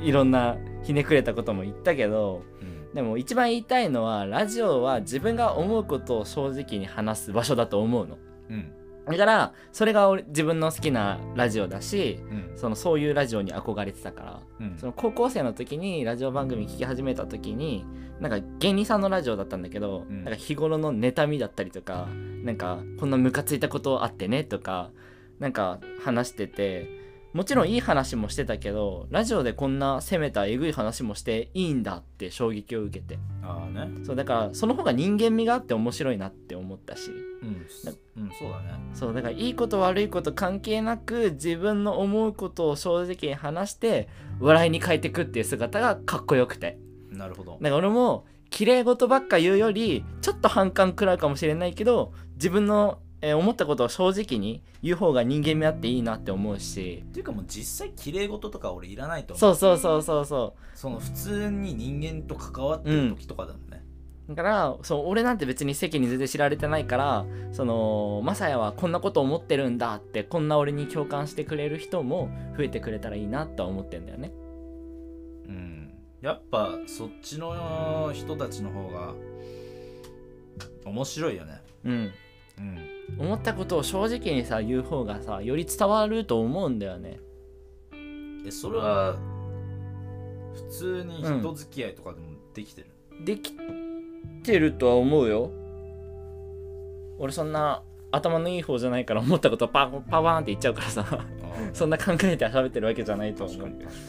A: いろんなひねくれたことも言ったけど
B: うん
A: でも一番言いたいのはラジオは自分が思うことを正直に話す場所だと思うの。
B: うん。
A: だからそれが俺自分の好きなラジオだし
B: うん。
A: そのそういうラジオに憧れてたから
B: うん。
A: その高校生の時にラジオ番組聞き始めた時になんか芸人さんのラジオだったんだけど、
B: うん。
A: なんか日頃の妬みだったりとかなんかこんなムカついたことあってねとかなんか話しててもちろんいい話もしてたけどラジオでこんな攻めたえぐい話もしていいんだって衝撃を受けて。
B: ああね。
A: そうだからその方が人間味があって面白いなって思ったし。
B: うん、うん、そうだね。
A: そうだからいいこと悪いこと関係なく自分の思うことを正直に話して笑いに変えていくっていう姿がかっこよくて。
B: なるほど。
A: だから俺も綺麗事ばっか言うよりちょっと反感食らうかもしれないけど自分の、えー思ったことを正直に言う方が人間味あっていいなって思うし。
B: っていうかもう実際綺麗事とか俺いらないと思う。
A: そうそうそうそうそ
B: その普通に人間と関わってる時とかだもんね、
A: うだからそう俺なんて別に世間に全然知られてないからそのマサヤはこんなこと思ってるんだってこんな俺に共感してくれる人も増えてくれたらいいなとは思ってんだよね。
B: うん、やっぱそっちの人たちの方が面白いよね。
A: うん
B: うん。
A: 思ったことを正直にさ言う方がさより伝わると思うんだよね。
B: えそれは普通に人付き合いとかでもできてる、
A: できてるとは思うよ。俺そんな頭のいい方じゃないから思ったことパパワーンって言っちゃうからさ。そんな考えて喋ってるわけじゃないと思う
B: 確かに。確か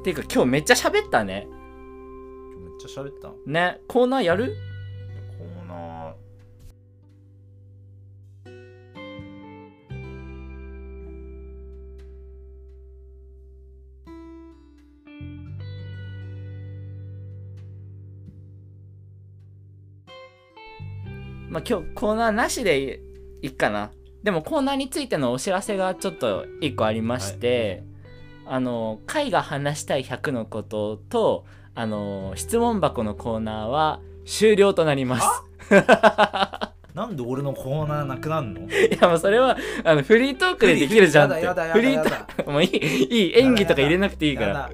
A: っていうか今日めっちゃ喋ったね。
B: に今日めっちゃ喋った。コ
A: ねコーナーやる？
B: ー
A: あ今日コーナーなしでいいかな。でもコーナーについてのお知らせがちょっと一個ありまして、あの会が話したい100のこととあの質問箱のコーナーは終了となります
B: なんで俺のコーナーなくなんの？
A: いやもうそれはあのフリートークでできるじゃんって。フリートークもういいいい演技とか入れなくていいから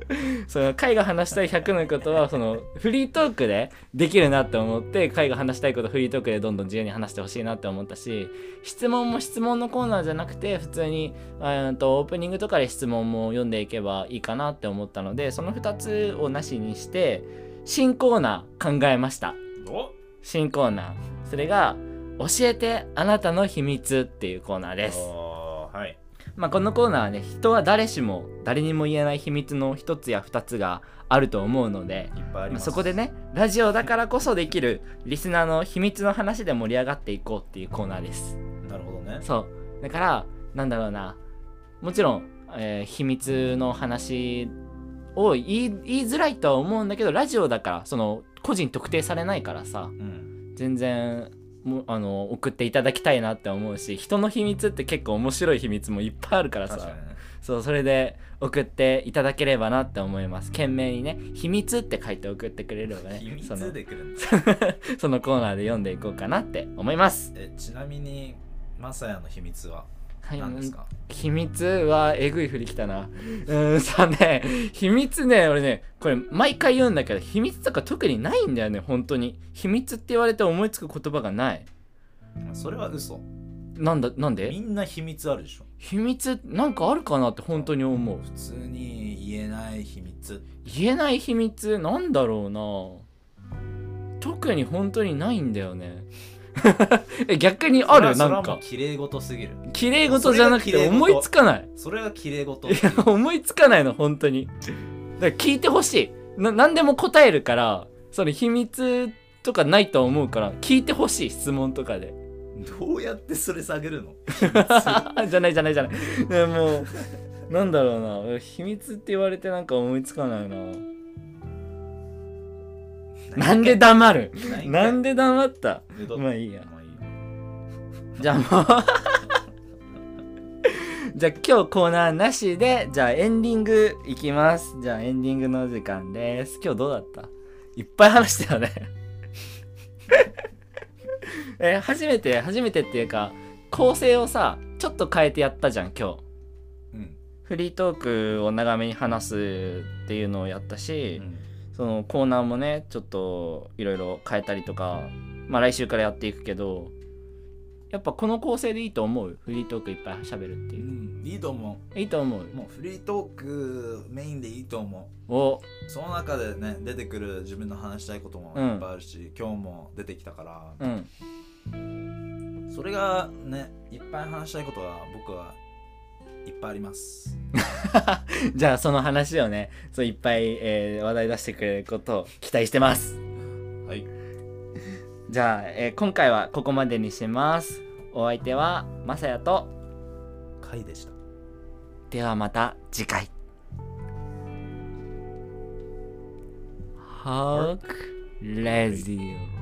A: その会が話したい100のことはそのフリートークでできるなって思って会が話したいことフリートークでどんどん自由に話してほしいなって思ったし質問も質問のコーナーじゃなくて普通にうんとオープニングとかで質問も読んでいけばいいかなって思ったのでその2つをなしにして新コーナー考えました
B: お
A: 新コーナーそれが教えてあなたの秘密っていうコーナーです。
B: はい。
A: まあ、このコーナーはね人は誰しも誰にも言えない秘密の一つや二つがあると思うので、まあそこでねラジオだからこそできるリスナーの秘密の話で盛り上がっていこうっていうコーナーです。
B: なるほどね。
A: そう。だからなんだろうな。もちろん、えー秘密の話を言い言いづらいとは思うんだけどラジオだからその個人特定されないからさ
B: うん。
A: 全然もあの送っていただきたいなって思うし人の秘密って結構面白い秘密もいっぱいあるからさ。そうそれで送っていただければなって思います。懸命にね「秘密」って書いて送ってくれればね
B: 秘密で来るんだ。
A: そのコーナーで読んでいこうかなって思います。
B: えちなみにマサヤの秘密は？
A: はい
B: 何ですか？
A: 秘密はえぐい振りきたな。うーんさね。秘密ね俺ねこれ毎回言うんだけど秘密とか特にないんだよね本当に。秘密って言われて思いつく言葉がない。
B: それは嘘。
A: なんだなん
B: み
A: で
B: んな秘密あるでしょ。
A: 秘密なんかあるかなって本当に思う。
B: 普通に言えない秘密。
A: 言えない秘密？なんだろうな。特に本当にないんだよね え逆にある？
B: それは
A: なんか。
B: もう綺麗事すぎる。
A: 綺麗事じゃなく
B: それが綺麗事。
A: て思いつかない。
B: それが綺麗事。
A: いや思いつかないの本当に。だから聞いてほしい。な何でも答えるからその秘密とかないと思うから聞いてほしい質問とかで。
B: どうやってそれ下げるの？
A: じゃないじゃないじゃない。でもうなんだろうな。秘密って言われてなんか思いつかないななんで黙る？なん
B: で
A: で黙った？まあいいや。
B: まあいいよ。
A: じゃあもう。じゃあ今日コーナーなしでじゃあエンディングいきます。じゃあエンディングの時間です。今日どうだった？いっぱい話したよね。えー初めて初めてっていうか構成をさちょっと変えてやったじゃん今日。
B: うん。
A: フリートークを長めに話すっていうのをやったし、そのコーナーもねちょっといろいろ変えたりとかまあ来週からやっていくけどやっぱこの構成でいいと思う？フリートークいっぱい喋るって
B: う
A: いう、
B: んいいと思
A: いいと思う？
B: うもうフリートークメインでいいと思う。
A: お。
B: その中でね出てくる自分の話したいこともいっぱいあるし、今日も出てきたから、
A: うん。
B: それがねいっぱい話したいことは僕はいっぱいあります。
A: じゃあその話をねそういっぱい、えー話題出してくれることを期待してます。
B: はい。
A: じゃあ、えー今回はここまでにします。お相手はまさやと
B: カイでした。
A: ではまた次回。ハークレディオ